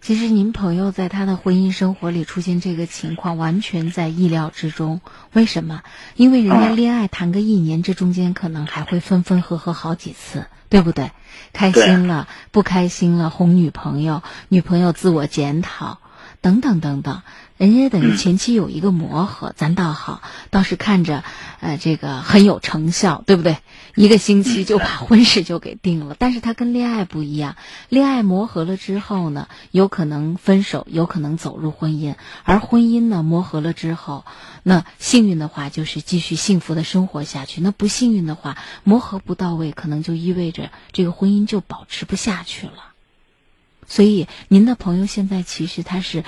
其实您朋友在他的婚姻生活里出现这个情况，完全在意料之中。为什么？因为人家恋爱谈个一年，这中间可能还会分分合合好几次，对不对？开心了，不开心了，哄女朋友，女朋友自我检讨，等等等等。人家等于前期有一个磨合，咱倒好，倒是看着，呃，这个很有成效，对不对？一个星期就把婚事就给定了。但是他跟恋爱不一样，恋爱磨合了之后呢，有可能分手，有可能走入婚姻；而婚姻呢，磨合了之后，那幸运的话就是继续幸福的生活下去；那不幸运的话，磨合不到位，可能就意味着这个婚姻就保持不下去了。所以，您的朋友现在其实他是。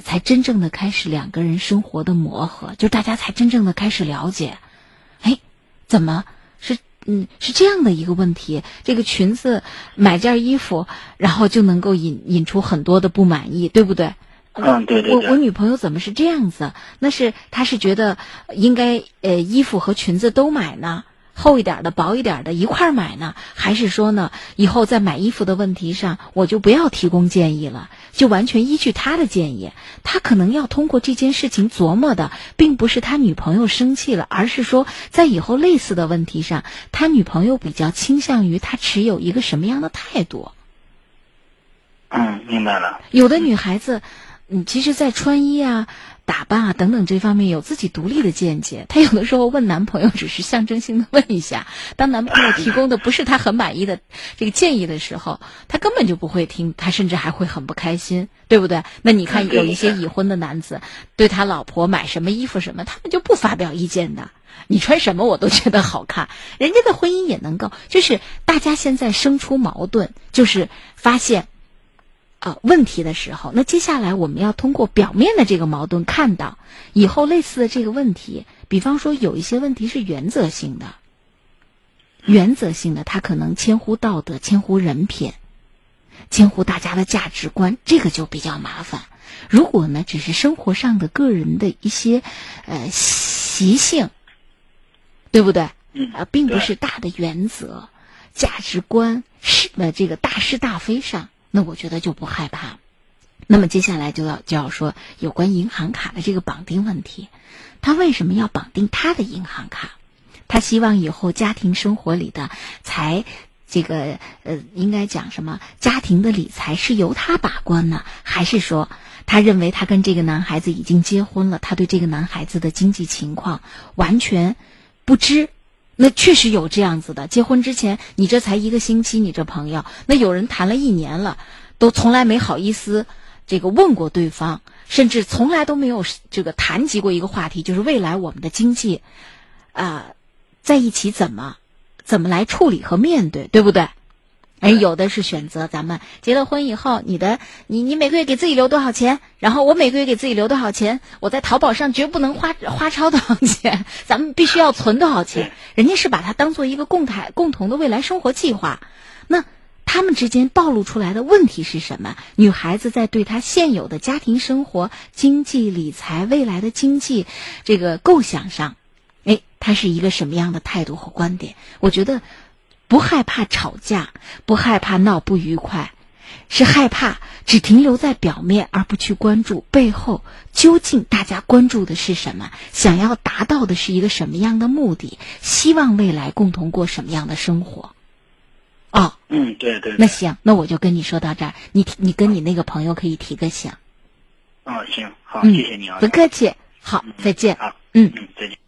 才真正的开始两个人生活的磨合，就大家才真正的开始了解，哎，怎么是嗯是这样的一个问题？这个裙子买件衣服，然后就能够引引出很多的不满意，对不对？嗯，对对对。我我女朋友怎么是这样子？那是她是觉得应该呃衣服和裙子都买呢，厚一点的、薄一点的一块儿买呢？还是说呢，以后在买衣服的问题上，我就不要提供建议了，就完全依据他的建议？他可能要通过这件事情琢磨的，并不是他女朋友生气了，而是说在以后类似的问题上，他女朋友比较倾向于他持有一个什么样的态度？嗯，明白了。有的女孩子，嗯，其实，在穿衣啊。打扮啊等等这方面有自己独立的见解，她有的时候问男朋友只是象征性的问一下，当男朋友提供的不是她很满意的这个建议的时候，她根本就不会听，她甚至还会很不开心，对不对？那你看有一些已婚的男子，对他老婆买什么衣服什么，他们就不发表意见的，你穿什么我都觉得好看，人家的婚姻也能够，就是大家现在生出矛盾，就是发现。啊，问题的时候，那接下来我们要通过表面的这个矛盾，看到以后类似的这个问题。比方说，有一些问题是原则性的，原则性的，它可能牵乎道德、牵乎人品、牵乎大家的价值观，这个就比较麻烦。如果呢，只是生活上的个人的一些呃习性，对不对？啊，并不是大的原则、价值观是呃这个大是大非上。那我觉得就不害怕。那么接下来就要就要说有关银行卡的这个绑定问题，他为什么要绑定他的银行卡？他希望以后家庭生活里的财，这个呃，应该讲什么？家庭的理财是由他把关呢，还是说他认为他跟这个男孩子已经结婚了，他对这个男孩子的经济情况完全不知？那确实有这样子的，结婚之前你这才一个星期，你这朋友，那有人谈了一年了，都从来没好意思这个问过对方，甚至从来都没有这个谈及过一个话题，就是未来我们的经济，啊，在一起怎么怎么来处理和面对，对不对？哎，有的是选择咱们结了婚以后，你的你你每个月给自己留多少钱，然后我每个月给自己留多少钱，我在淘宝上绝不能花花超多少钱，咱们必须要存多少钱。人家是把它当做一个共台共同的未来生活计划。那他们之间暴露出来的问题是什么？女孩子在对她现有的家庭生活、经济理财、未来的经济这个构想上，哎，她是一个什么样的态度和观点？我觉得。不害怕吵架，不害怕闹不愉快，是害怕只停留在表面，而不去关注背后究竟大家关注的是什么，想要达到的是一个什么样的目的，希望未来共同过什么样的生活。哦，嗯，对对。那行，那我就跟你说到这儿，你你跟你那个朋友可以提个醒。哦，行，好，谢谢你啊。不客气，好，再见。好，嗯嗯，再见。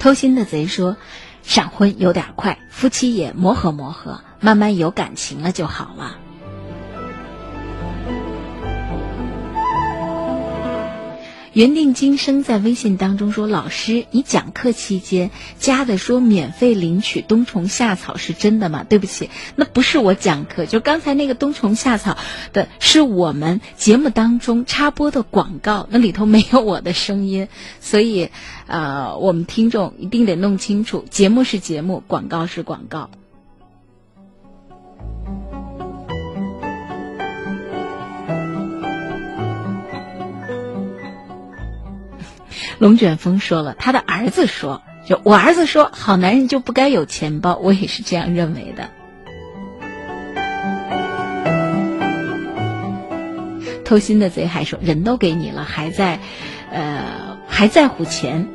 偷心的贼说：“闪婚有点快，夫妻也磨合磨合，慢慢有感情了就好了。”缘定今生在微信当中说：“老师，你讲课期间加的说免费领取冬虫夏草是真的吗？对不起，那不是我讲课，就刚才那个冬虫夏草的是我们节目当中插播的广告，那里头没有我的声音，所以，呃，我们听众一定得弄清楚，节目是节目，广告是广告。”龙卷风说了，他的儿子说：“就我儿子说，好男人就不该有钱包。”我也是这样认为的。偷心的贼还说：“人都给你了，还在，呃，还在乎钱。”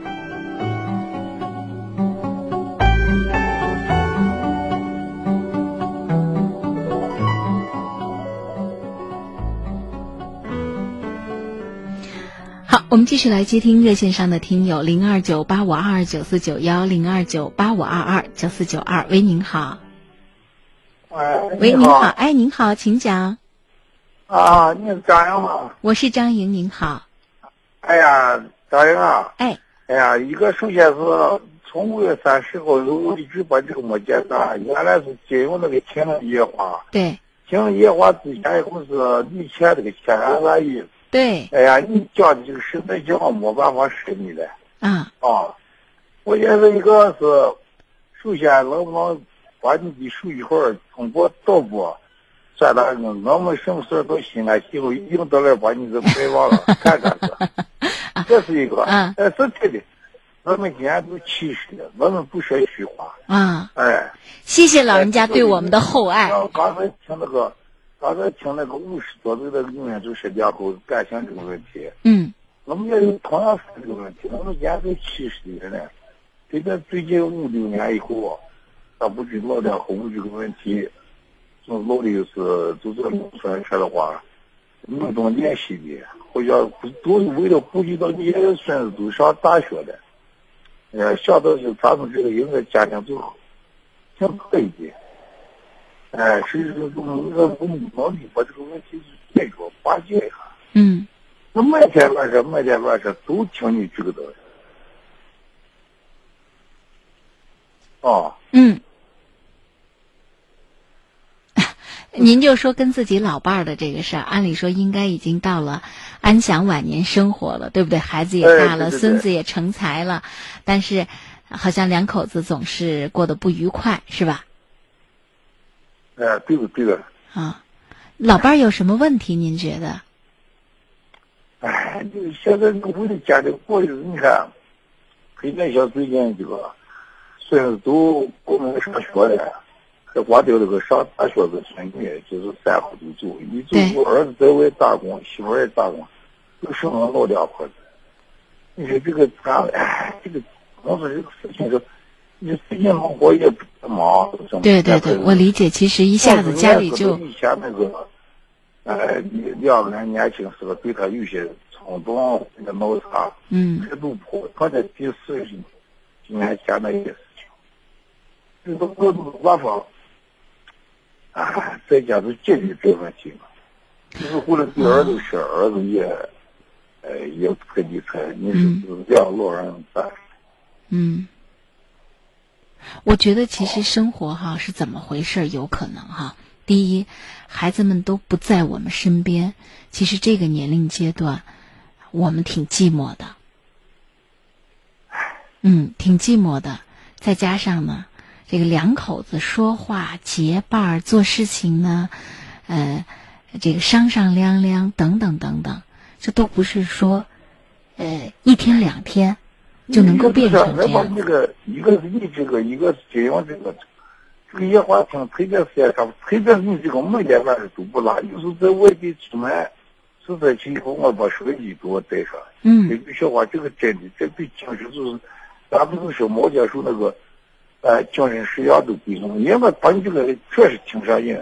我们继续来接听热线上的听友零二九八五二二九四九幺零二九八五二二九四九二，喂，您好。喂，您好，哎，您好，请讲。啊，你是张莹吗？我是张莹，您好。哎呀，张莹啊。哎。哎呀，一个首先是从五月三十号，我一直把这个没接单，原来是借用那个秦岭野花。对。秦岭野花之前一共是你欠这个千元万亿。对，哎呀，你讲的这个实在讲没办法说你了。啊啊，我觉得一个是，首先能不能把你的手机号通过导播算大人，我们什么时候到西安以后，一定到来把你这拜望了，看看去。这是一个，嗯哎，是对的。我们今年都七十了，我们不说虚话。啊，哎，谢谢老人家对我们的厚爱。刚才听那个，刚才听那个五十多岁的女人就是两口子感情这个问题。嗯，我们也有同样是这个问题。我们今年都七十的人了，这个最近五六年以后，他不知老两口这个问题，从老的是就是农村说的话，没懂联系的，好像都是为了顾及到你的孙子都上大学了。呃，想到是咱们这个应该家庭就好，挺可以的。哎，所以说，我们我们努力把这个问题解决化解一下。嗯，那每天晚上每天晚上都听你这个东西。哦，嗯，您就说跟自己老伴儿的这个事儿，按理说应该已经到了安享晚年生活了，对不对？孩子也大了，哎对对对孙子也成才了，但是好像两口子总是过得不愉快，是吧？哎，对的对的。啊，老伴儿有什么问题？您觉得？哎，就是现在为了家里过日子，你看，陪那小最近这个孙子都供人上学了，还挂掉了个上大学的孙女，就是三口都走，一走我儿子在外打工，媳妇儿也打工，就剩了老两口子。你说这个咋？哎，这个我说这个事情是，你最近忙活也不忙，对对对，我理解。其实一下子家里就以前那个，呃，两个人年轻时候对他有些冲动，那个闹啥，嗯，态度破，他在第四十几年前那些事情，这都我都没办法，啊，在家都解决这个问题嘛。就是后来对儿子是儿子也，呃，也特地才，你是两老人办。嗯，我觉得其实生活哈是怎么回事？有可能哈，第一，孩子们都不在我们身边，其实这个年龄阶段，我们挺寂寞的。嗯，挺寂寞的。再加上呢，这个两口子说话结伴儿做事情呢，呃，这个商商量量等等等等，这都不是说，呃，一天两天。就能够变成这样。那个一个是你这个，一个是金阳这个，这个野花厅特别是啥？特别是你这个每天晚上都不拉，有时候在外地出门，实在去以后，我把手机给我带上。嗯。这个小话，这个真的，这对精神就是，咱不是说毛家树那个，呃，精神食养都贵重。因为把你这个确实挺上瘾。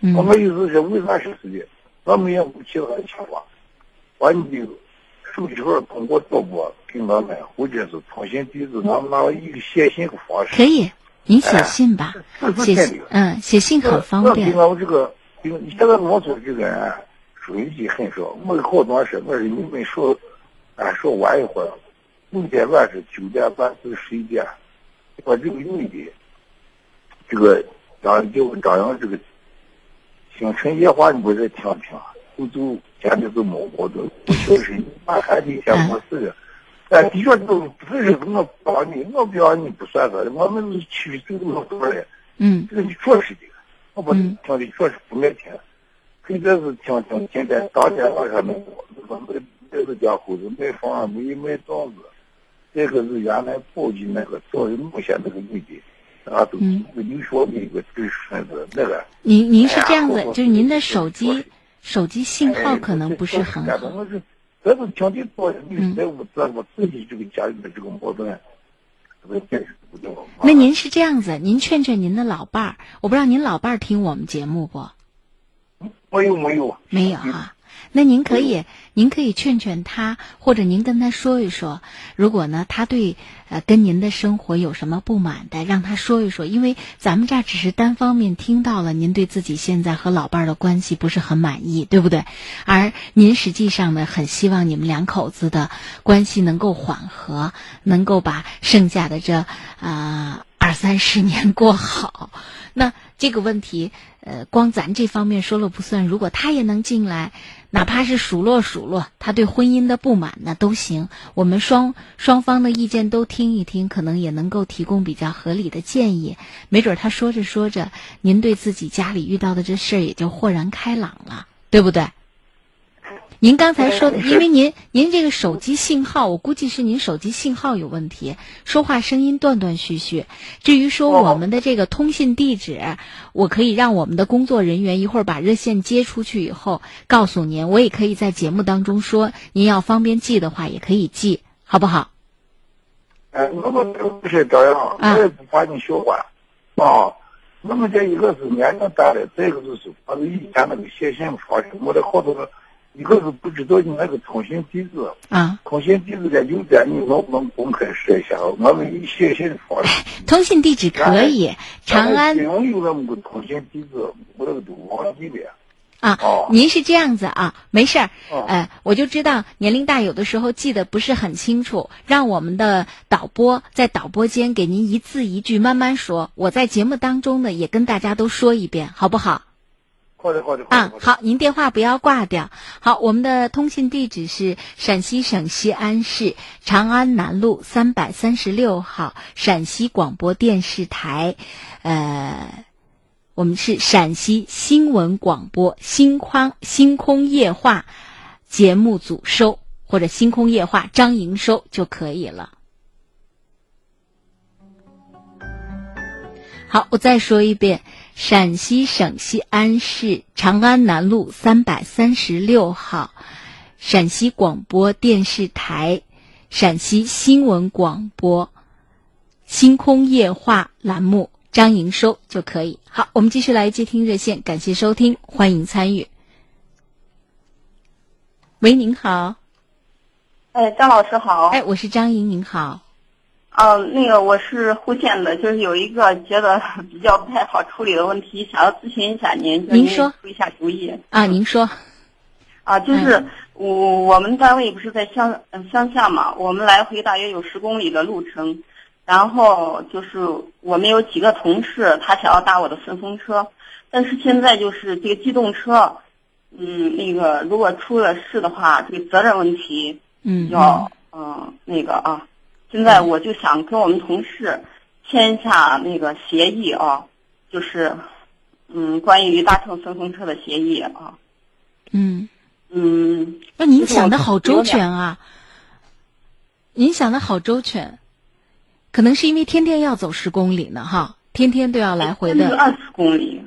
嗯。我们意思是为啥是是的？我们也不其他的想法，把你的。手机号通过导播给我们，或者是通信地址，咱们拿一个写信的方式。可以，您写信吧，哎、写信，嗯，写信很方便。我们这个，现在农村这个人手机很少，我好多事，我是你们说，啊，说晚一会儿，每天晚上九点半至十一点，我这个女的，这个张就张扬这个星辰夜话，你不是听听？就就家里都没活动，不小心把孩子一天没事了。哎，的确都不是我帮你，我不要你不算啥的，我们是七十岁老多了。嗯。这个你确实的，我把听的确实不爱听。现在是听听，现在当天晚上那个那个那个家伙子买房没买房子，这个是原来宝鸡那个早人木县那个女的，啊，都有说的一个对孙子那个。您您是这样子，就是您的手机。手机信号可能不是很好。这是听的多，你在我这我自己这个家里的这个矛盾，那您是这样子，您劝劝您的老伴儿，我不知道您老伴儿听我们节目不？没有没有没有哈。那您可以，您可以劝劝他，或者您跟他说一说，如果呢他对呃跟您的生活有什么不满的，让他说一说，因为咱们这儿只是单方面听到了您对自己现在和老伴儿的关系不是很满意，对不对？而您实际上呢很希望你们两口子的关系能够缓和，能够把剩下的这啊、二三十年过好。那这个问题，呃，光咱这方面说了不算，如果他也能进来。哪怕是数落数落他对婚姻的不满，那都行。我们双双方的意见都听一听，可能也能够提供比较合理的建议。没准他说着说着，您对自己家里遇到的这事儿也就豁然开朗了，对不对？您刚才说的，因为您您这个手机信号，我估计是您手机信号有问题，说话声音断断续续。至于说我们的这个通信地址，我可以让我们的工作人员一会儿把热线接出去以后告诉您，我也可以在节目当中说，您要方便记的话也可以记，好不好？哎，我们不是这样，我也不把你学坏啊。我们这一个是年龄大了，再一个就是把以前那个写信方式，我的好多个。一个是不知道你那个通信地址啊，通信地址在邮件，你能不能公开说一下？我们以写信方式。通信地址可以，长安。有那么个通信地址，我那个都忘记了。啊，您是这样子啊，没事儿，呃，我就知道年龄大，有的时候记得不是很清楚，让我们的导播在导播间给您一字一句慢慢说，我在节目当中呢也跟大家都说一遍，好不好？好的，好的。嗯，好，您电话不要挂掉。好，我们的通信地址是陕西省西安市长安南路三百三十六号陕西广播电视台，呃，我们是陕西新闻广播星空星空夜话节目组收，或者星空夜话张莹收就可以了。好，我再说一遍。陕西省西安市长安南路三百三十六号，陕西广播电视台，陕西新闻广播，星空夜话栏目张莹收就可以。好，我们继续来接听热线，感谢收听，欢迎参与。喂，您好。哎，张老师好。哎，我是张莹，您好。啊，那个我是户县的，就是有一个觉得 比较不太好处理的问题，想要咨询一下您，您说出一下主意啊？您说啊，就是我我们单位不是在乡乡下嘛，我们来回大约有十公里的路程，然后就是我们有几个同事，他想要搭我的顺风车，但是现在就是这个机动车，嗯，那个如果出了事的话，这个责任问题，嗯，要嗯那个啊。现在我就想跟我们同事签一下那个协议啊，就是嗯，关于搭乘顺风车的协议啊。嗯嗯，那您想的好周全啊！您想的好周全，可能是因为天天要走十公里呢，哈，天天都要来回的。二十公里。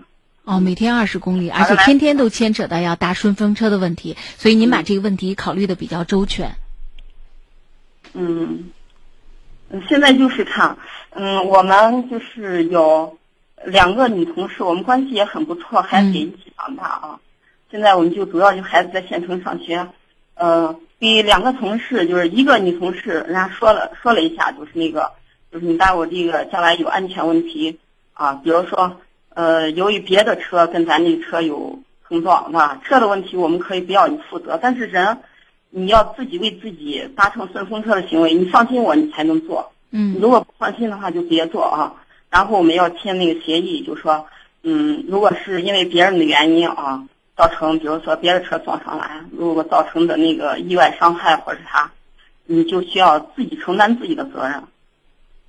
哦，每天二十公里，而且天天都牵扯到要搭顺风车的问题，所以您把这个问题考虑的比较周全。嗯。嗯，现在就是看，嗯，我们就是有两个女同事，我们关系也很不错，孩子也一起长大啊。现在我们就主要就孩子在县城上学，呃，给两个同事，就是一个女同事，人家说了说了一下，就是那个，就是你带我这个将来有安全问题啊，比如说，呃，由于别的车跟咱这车有碰撞，是吧？车的问题我们可以不要你负责，但是人。你要自己为自己搭乘顺风车的行为，你放心我，你才能做。嗯，如果不放心的话，就别做啊。然后我们要签那个协议，就说，嗯，如果是因为别人的原因啊，造成，比如说别的车撞上来，如果造成的那个意外伤害或者啥，你就需要自己承担自己的责任，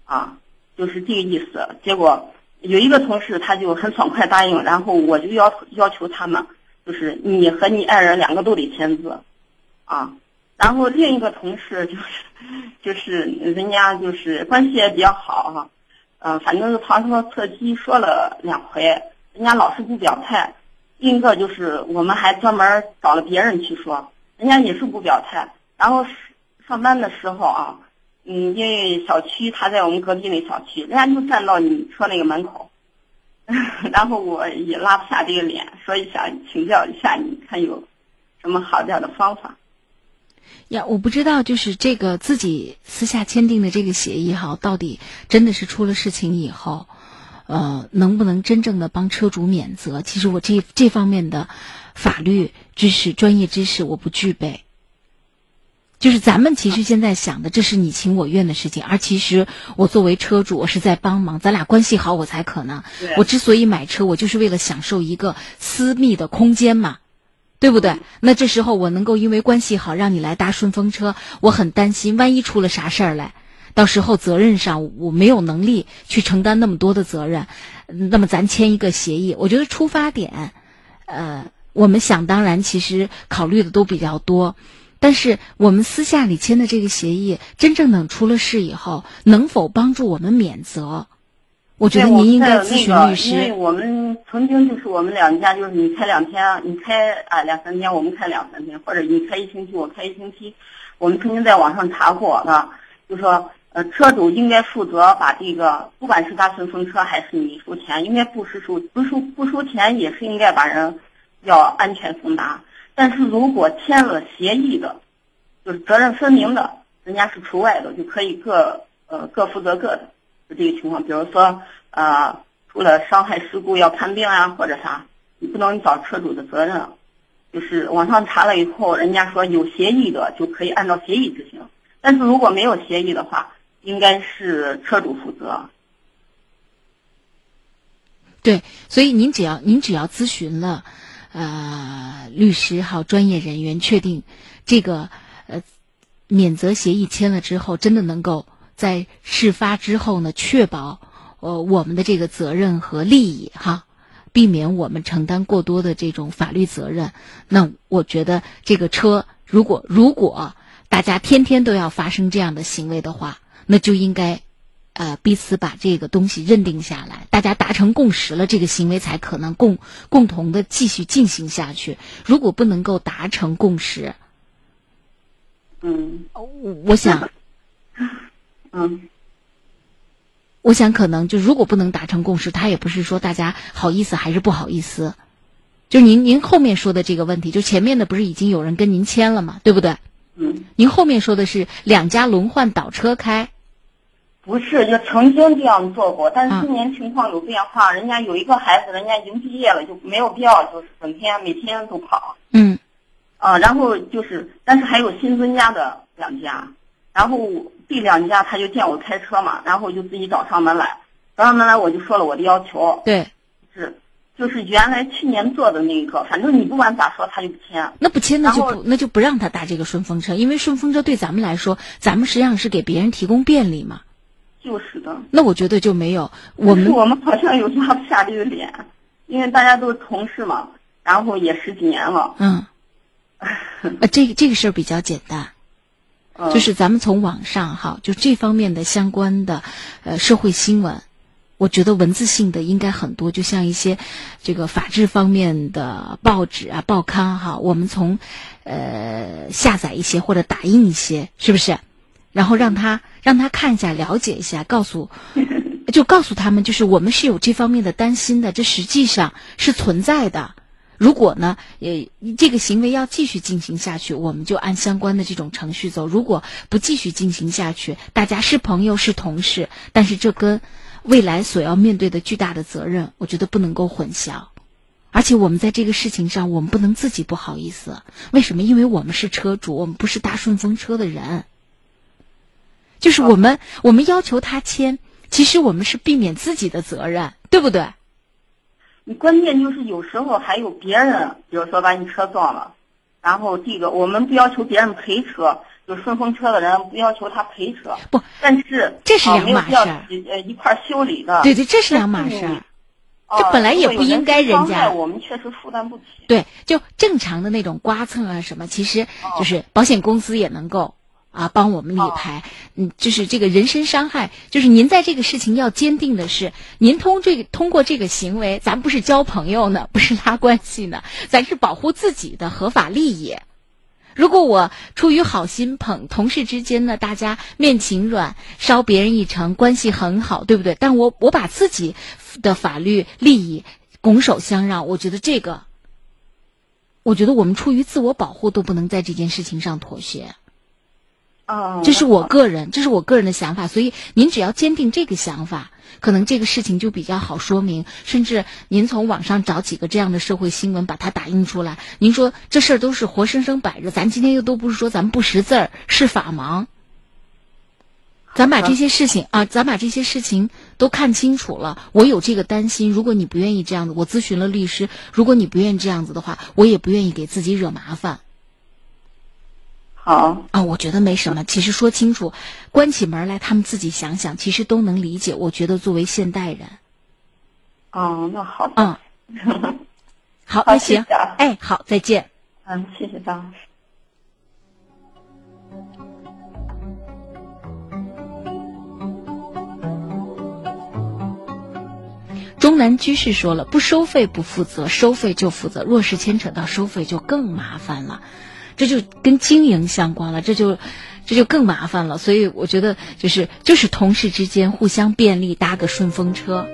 啊，就是这个意思。结果有一个同事他就很爽快答应，然后我就要要求他们，就是你和你爱人两个都得签字。啊，然后另一个同事就是，就是人家就是关系也比较好哈，嗯，反正是旁敲侧击说了两回，人家老是不表态。另一个就是我们还专门找了别人去说，人家也是不表态。然后上班的时候啊，嗯，因为小区他在我们隔壁那小区，人家就站到你车那个门口，然后我也拉不下这个脸，所以想请教一下你，看有什么好点的方法。呀，我不知道，就是这个自己私下签订的这个协议哈，到底真的是出了事情以后，呃，能不能真正的帮车主免责？其实我这这方面的法律知识、专业知识我不具备。就是咱们其实现在想的，这是你情我愿的事情，而其实我作为车主，我是在帮忙，咱俩关系好，我才可能。我之所以买车，我就是为了享受一个私密的空间嘛。对不对？那这时候我能够因为关系好让你来搭顺风车，我很担心，万一出了啥事儿来，到时候责任上我没有能力去承担那么多的责任，那么咱签一个协议。我觉得出发点，呃，我们想当然，其实考虑的都比较多，但是我们私下里签的这个协议，真正等出了事以后，能否帮助我们免责？我觉得您应该咨询律师。因为我们曾经就是我们两家就是你开两天，你开啊两三天，我们开两三天，或者你开一星期，我开一星期。我们曾经在网上查过的，就说呃车主应该负责把这个，不管是他顺风车还是你收钱，应该不是收不收不收钱也是应该把人要安全送达。但是如果签了协议的，就是责任分明的，人家是除外的，就可以各呃各负责各的。这个情况，比如说，呃，出了伤害事故要看病啊，或者啥，你不能找车主的责任。就是网上查了以后，人家说有协议的就可以按照协议执行，但是如果没有协议的话，应该是车主负责。对，所以您只要您只要咨询了，呃，律师好专业人员，确定这个呃免责协议签了之后，真的能够。在事发之后呢，确保呃我们的这个责任和利益哈，避免我们承担过多的这种法律责任。那我觉得这个车，如果如果大家天天都要发生这样的行为的话，那就应该呃彼此把这个东西认定下来，大家达成共识了，这个行为才可能共共同的继续进行下去。如果不能够达成共识，嗯，我想。嗯，我想可能就如果不能达成共识，他也不是说大家好意思还是不好意思，就您您后面说的这个问题，就前面的不是已经有人跟您签了吗？对不对？嗯。您后面说的是两家轮换倒车开，不是就曾经这样做过，但是今年情况有变化，人家有一个孩子，人家已经毕业了，就没有必要就是整天每天都跑。嗯。啊，然后就是，但是还有新增加的两家。然后这两家他就见我开车嘛，然后就自己找上门来，找上门来我就说了我的要求。对，是，就是原来去年做的那个，反正你不管咋说他就不签。那不签那就不那就不让他搭这个顺风车，因为顺风车对咱们来说，咱们实际上是给别人提供便利嘛。就是的。那我觉得就没有我们我们好像有拉不下这个脸，因为大家都是同事嘛，然后也十几年了。嗯。呃，这个这个事儿比较简单。就是咱们从网上哈，就这方面的相关的呃社会新闻，我觉得文字性的应该很多，就像一些这个法制方面的报纸啊、报刊哈，我们从呃下载一些或者打印一些，是不是？然后让他让他看一下、了解一下，告诉 就告诉他们，就是我们是有这方面的担心的，这实际上是存在的。如果呢，呃，这个行为要继续进行下去，我们就按相关的这种程序走。如果不继续进行下去，大家是朋友是同事，但是这跟未来所要面对的巨大的责任，我觉得不能够混淆。而且我们在这个事情上，我们不能自己不好意思。为什么？因为我们是车主，我们不是搭顺风车的人。就是我们，我们要求他签，其实我们是避免自己的责任，对不对？你关键就是有时候还有别人，比如说把你车撞了，然后这个我们不要求别人赔车，就顺风车的人不要求他赔车，不，但是这是两码事儿，呃一块修理的，对对，这是两码事儿，这本来也不应该人家，我们确实负担不起。对，就正常的那种刮蹭啊什么，其实就是保险公司也能够。啊，帮我们理赔，嗯，就是这个人身伤害，就是您在这个事情要坚定的是，您通这个通过这个行为，咱不是交朋友呢，不是拉关系呢，咱是保护自己的合法利益。如果我出于好心捧同事之间呢，大家面情软，捎别人一程，关系很好，对不对？但我我把自己的法律利益拱手相让，我觉得这个，我觉得我们出于自我保护都不能在这件事情上妥协。这是我个人，这是我个人的想法，所以您只要坚定这个想法，可能这个事情就比较好说明。甚至您从网上找几个这样的社会新闻，把它打印出来。您说这事儿都是活生生摆着，咱今天又都不是说咱们不识字儿，是法盲。咱把这些事情啊，咱把这些事情都看清楚了。我有这个担心，如果你不愿意这样子，我咨询了律师，如果你不愿意这样子的话，我也不愿意给自己惹麻烦。好啊，我觉得没什么。其实说清楚，关起门来，他们自己想想，其实都能理解。我觉得作为现代人，哦，那好嗯，好，好那行谢谢啊，哎，好，再见。嗯，谢谢张老师。中南居士说了，不收费不负责，收费就负责。若是牵扯到收费，就更麻烦了，这就跟经营相关了，这就这就更麻烦了。所以我觉得，就是就是同事之间互相便利，搭个顺风车。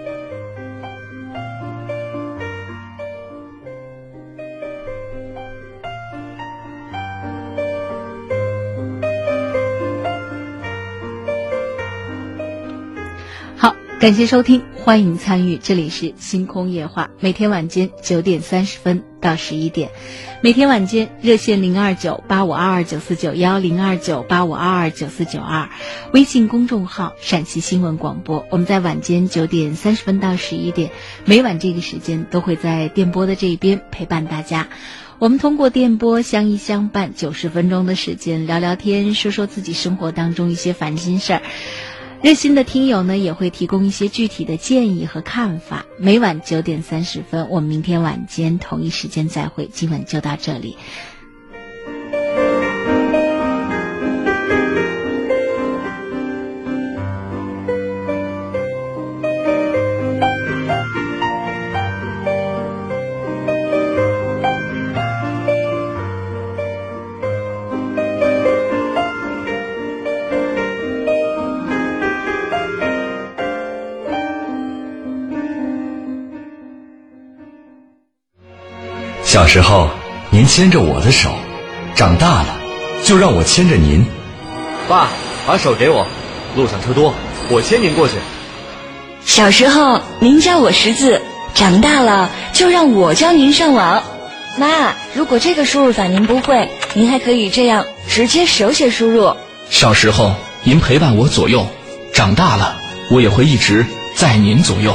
感谢收听，欢迎参与，这里是星空夜话，每天晚间九点三十分到十一点，每天晚间热线零二九八五二二九四九幺零二九八五二二九四九二，微信公众号陕西新闻广播，我们在晚间九点三十分到十一点，每晚这个时间都会在电波的这一边陪伴大家。我们通过电波相依相伴九十分钟的时间，聊聊天，说说自己生活当中一些烦心事儿。热心的听友呢，也会提供一些具体的建议和看法。每晚九点三十分，我们明天晚间同一时间再会。今晚就到这里。小时候，您牵着我的手；长大了，就让我牵着您。爸，把手给我，路上车多，我牵您过去。小时候，您教我识字；长大了，就让我教您上网。妈，如果这个输入法您不会，您还可以这样直接手写输入。小时候，您陪伴我左右；长大了，我也会一直在您左右。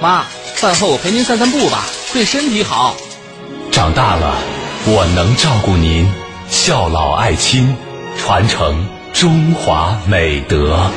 妈，饭后我陪您散散步吧，对身体好。长大了，我能照顾您，孝老爱亲，传承中华美德。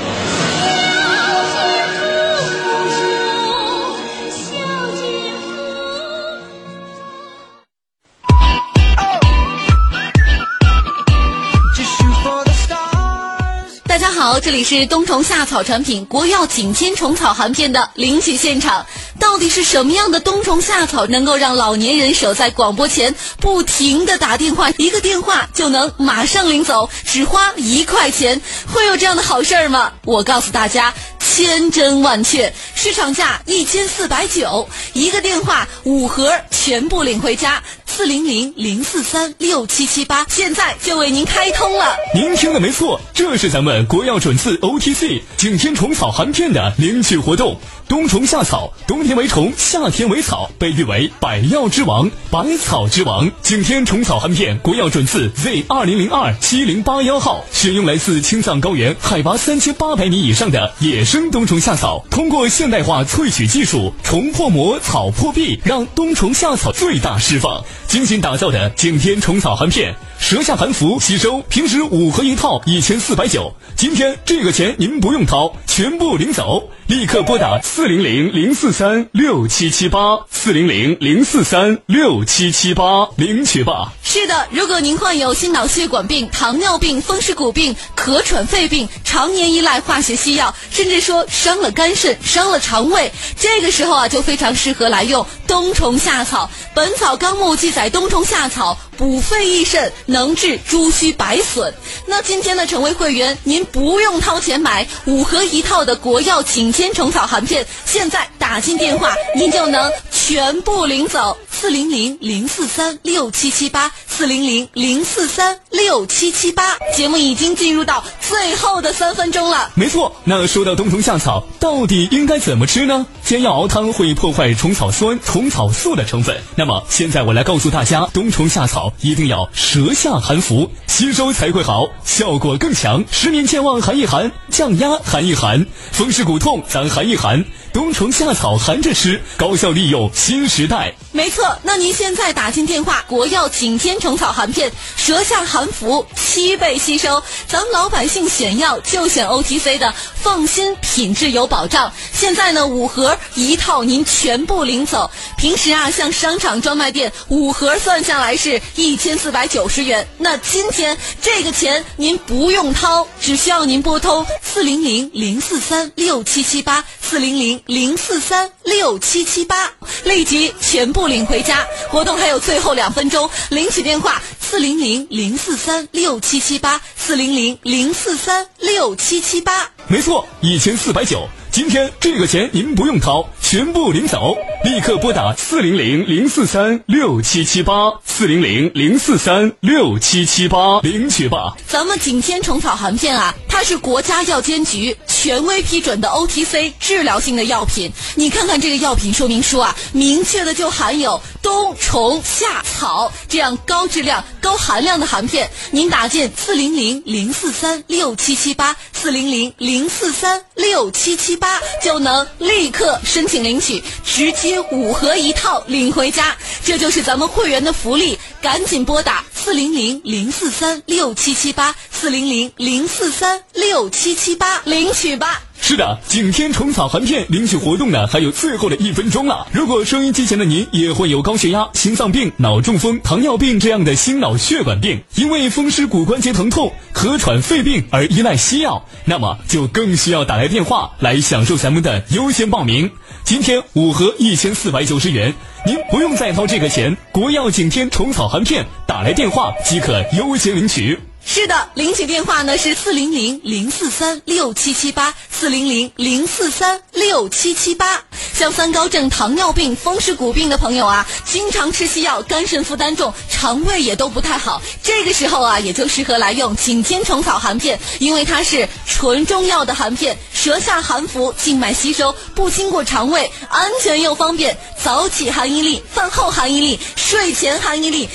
这里是冬虫夏草产品国药景天虫草含片的领取现场。到底是什么样的冬虫夏草能够让老年人守在广播前不停的打电话，一个电话就能马上领走，只花一块钱？会有这样的好事儿吗？我告诉大家。千真万确，市场价一千四百九，一个电话五盒全部领回家，四零零零四三六七七八，现在就为您开通了。您听的没错，这是咱们国药准字 OTC 景天虫草含片的领取活动。冬虫夏草，冬天为虫，夏天为草，被誉为百药之王、百草之王。景天虫草含片，国药准字 Z 二零零二七零八幺号，选用来自青藏高原海拔三千八百米以上的野生冬虫夏草，通过现代化萃取技术，虫破膜，草破壁，让冬虫夏草最大释放。精心打造的景天虫草含片，舌下含服吸收，平时五盒一套一千四百九，今天这个钱您不用掏，全部领走。立刻拨打四零零零四三六七七八四零零零四三六七七八领取吧。是的，如果您患有心脑血管病、糖尿病、风湿骨病、咳喘肺病，常年依赖化学西药，甚至说伤了肝肾、伤了肠胃，这个时候啊，就非常适合来用冬虫夏草。《本草纲目》记载，冬虫夏草补肺益肾，能治猪须白损。那今天呢成为会员，您不用掏钱买五盒一套的国药景天虫草含片，现在打进电话，您就能全部领走。四零零零四三六七七八。四零零零四三六七七八。节目已经进入到最后的三分钟了。没错，那说到冬虫夏草，到底应该怎么吃呢？煎药熬汤会破坏虫草酸、虫草素的成分。那么现在我来告诉大家，冬虫夏草一定要舌下含服，吸收才会好，效果更强。失眠健忘含一含，降压含一含，风湿骨痛咱含一含。冬虫夏草含着吃，高效利用新时代。没错，那您现在打进电话，国药景天虫草含片，舌下含服，七倍吸收。咱们老百姓选药就选 OTC 的，放心，品质有保障。现在呢，五盒一套您全部领走。平时啊，像商场专卖店五盒算下来是一千四百九十元，那今天这个钱您不用掏，只需要您拨通四零零零四三六七七八四零零。零四三六七七八，立即全部领回家。活动还有最后两分钟，领取电话四零零零四三六七七八四零零零四三六七七八。没错，一千四百九。今天这个钱您不用掏，全部领走。立刻拨打四零零零四三六七七八四零零零四三六七七八领取吧。咱们景天虫草含片啊，它是国家药监局权威批准的 OTC 治疗性的药品。你看看这个药品说明书啊，明确的就含有冬虫夏草这样高质量、高含量的含片。您打进四零零零四三六七七八四零零零四三六七七八，就能立刻申请领取，直接五盒一套领回家。这就是咱们会员的福利，赶紧拨打四零零零四三六七七八四零零零四三六七七八领取吧。是的，景天虫草含片领取活动呢，还有最后的一分钟了。如果收音机前的您也患有高血压、心脏病、脑中风、糖尿病这样的心脑血管病，因为风湿骨关节疼痛、咳喘肺病而依赖西药，那么就更需要打来电话来享受咱们的优先报名。今天五盒一千四百九十元，您不用再掏这个钱，国药景天虫草含片打来电话即可优先领取。是的，领取电话呢是四零零零四三六七七八四零零零四三六七七八。像三高症、糖尿病、风湿骨病的朋友啊，经常吃西药，肝肾负担重，肠胃也都不太好。这个时候啊，也就适合来用景天虫草含片，因为它是纯中药的含片，舌下含服，静脉吸收，不经过肠胃，安全又方便。早起含一粒，饭后含一粒，睡前含一粒。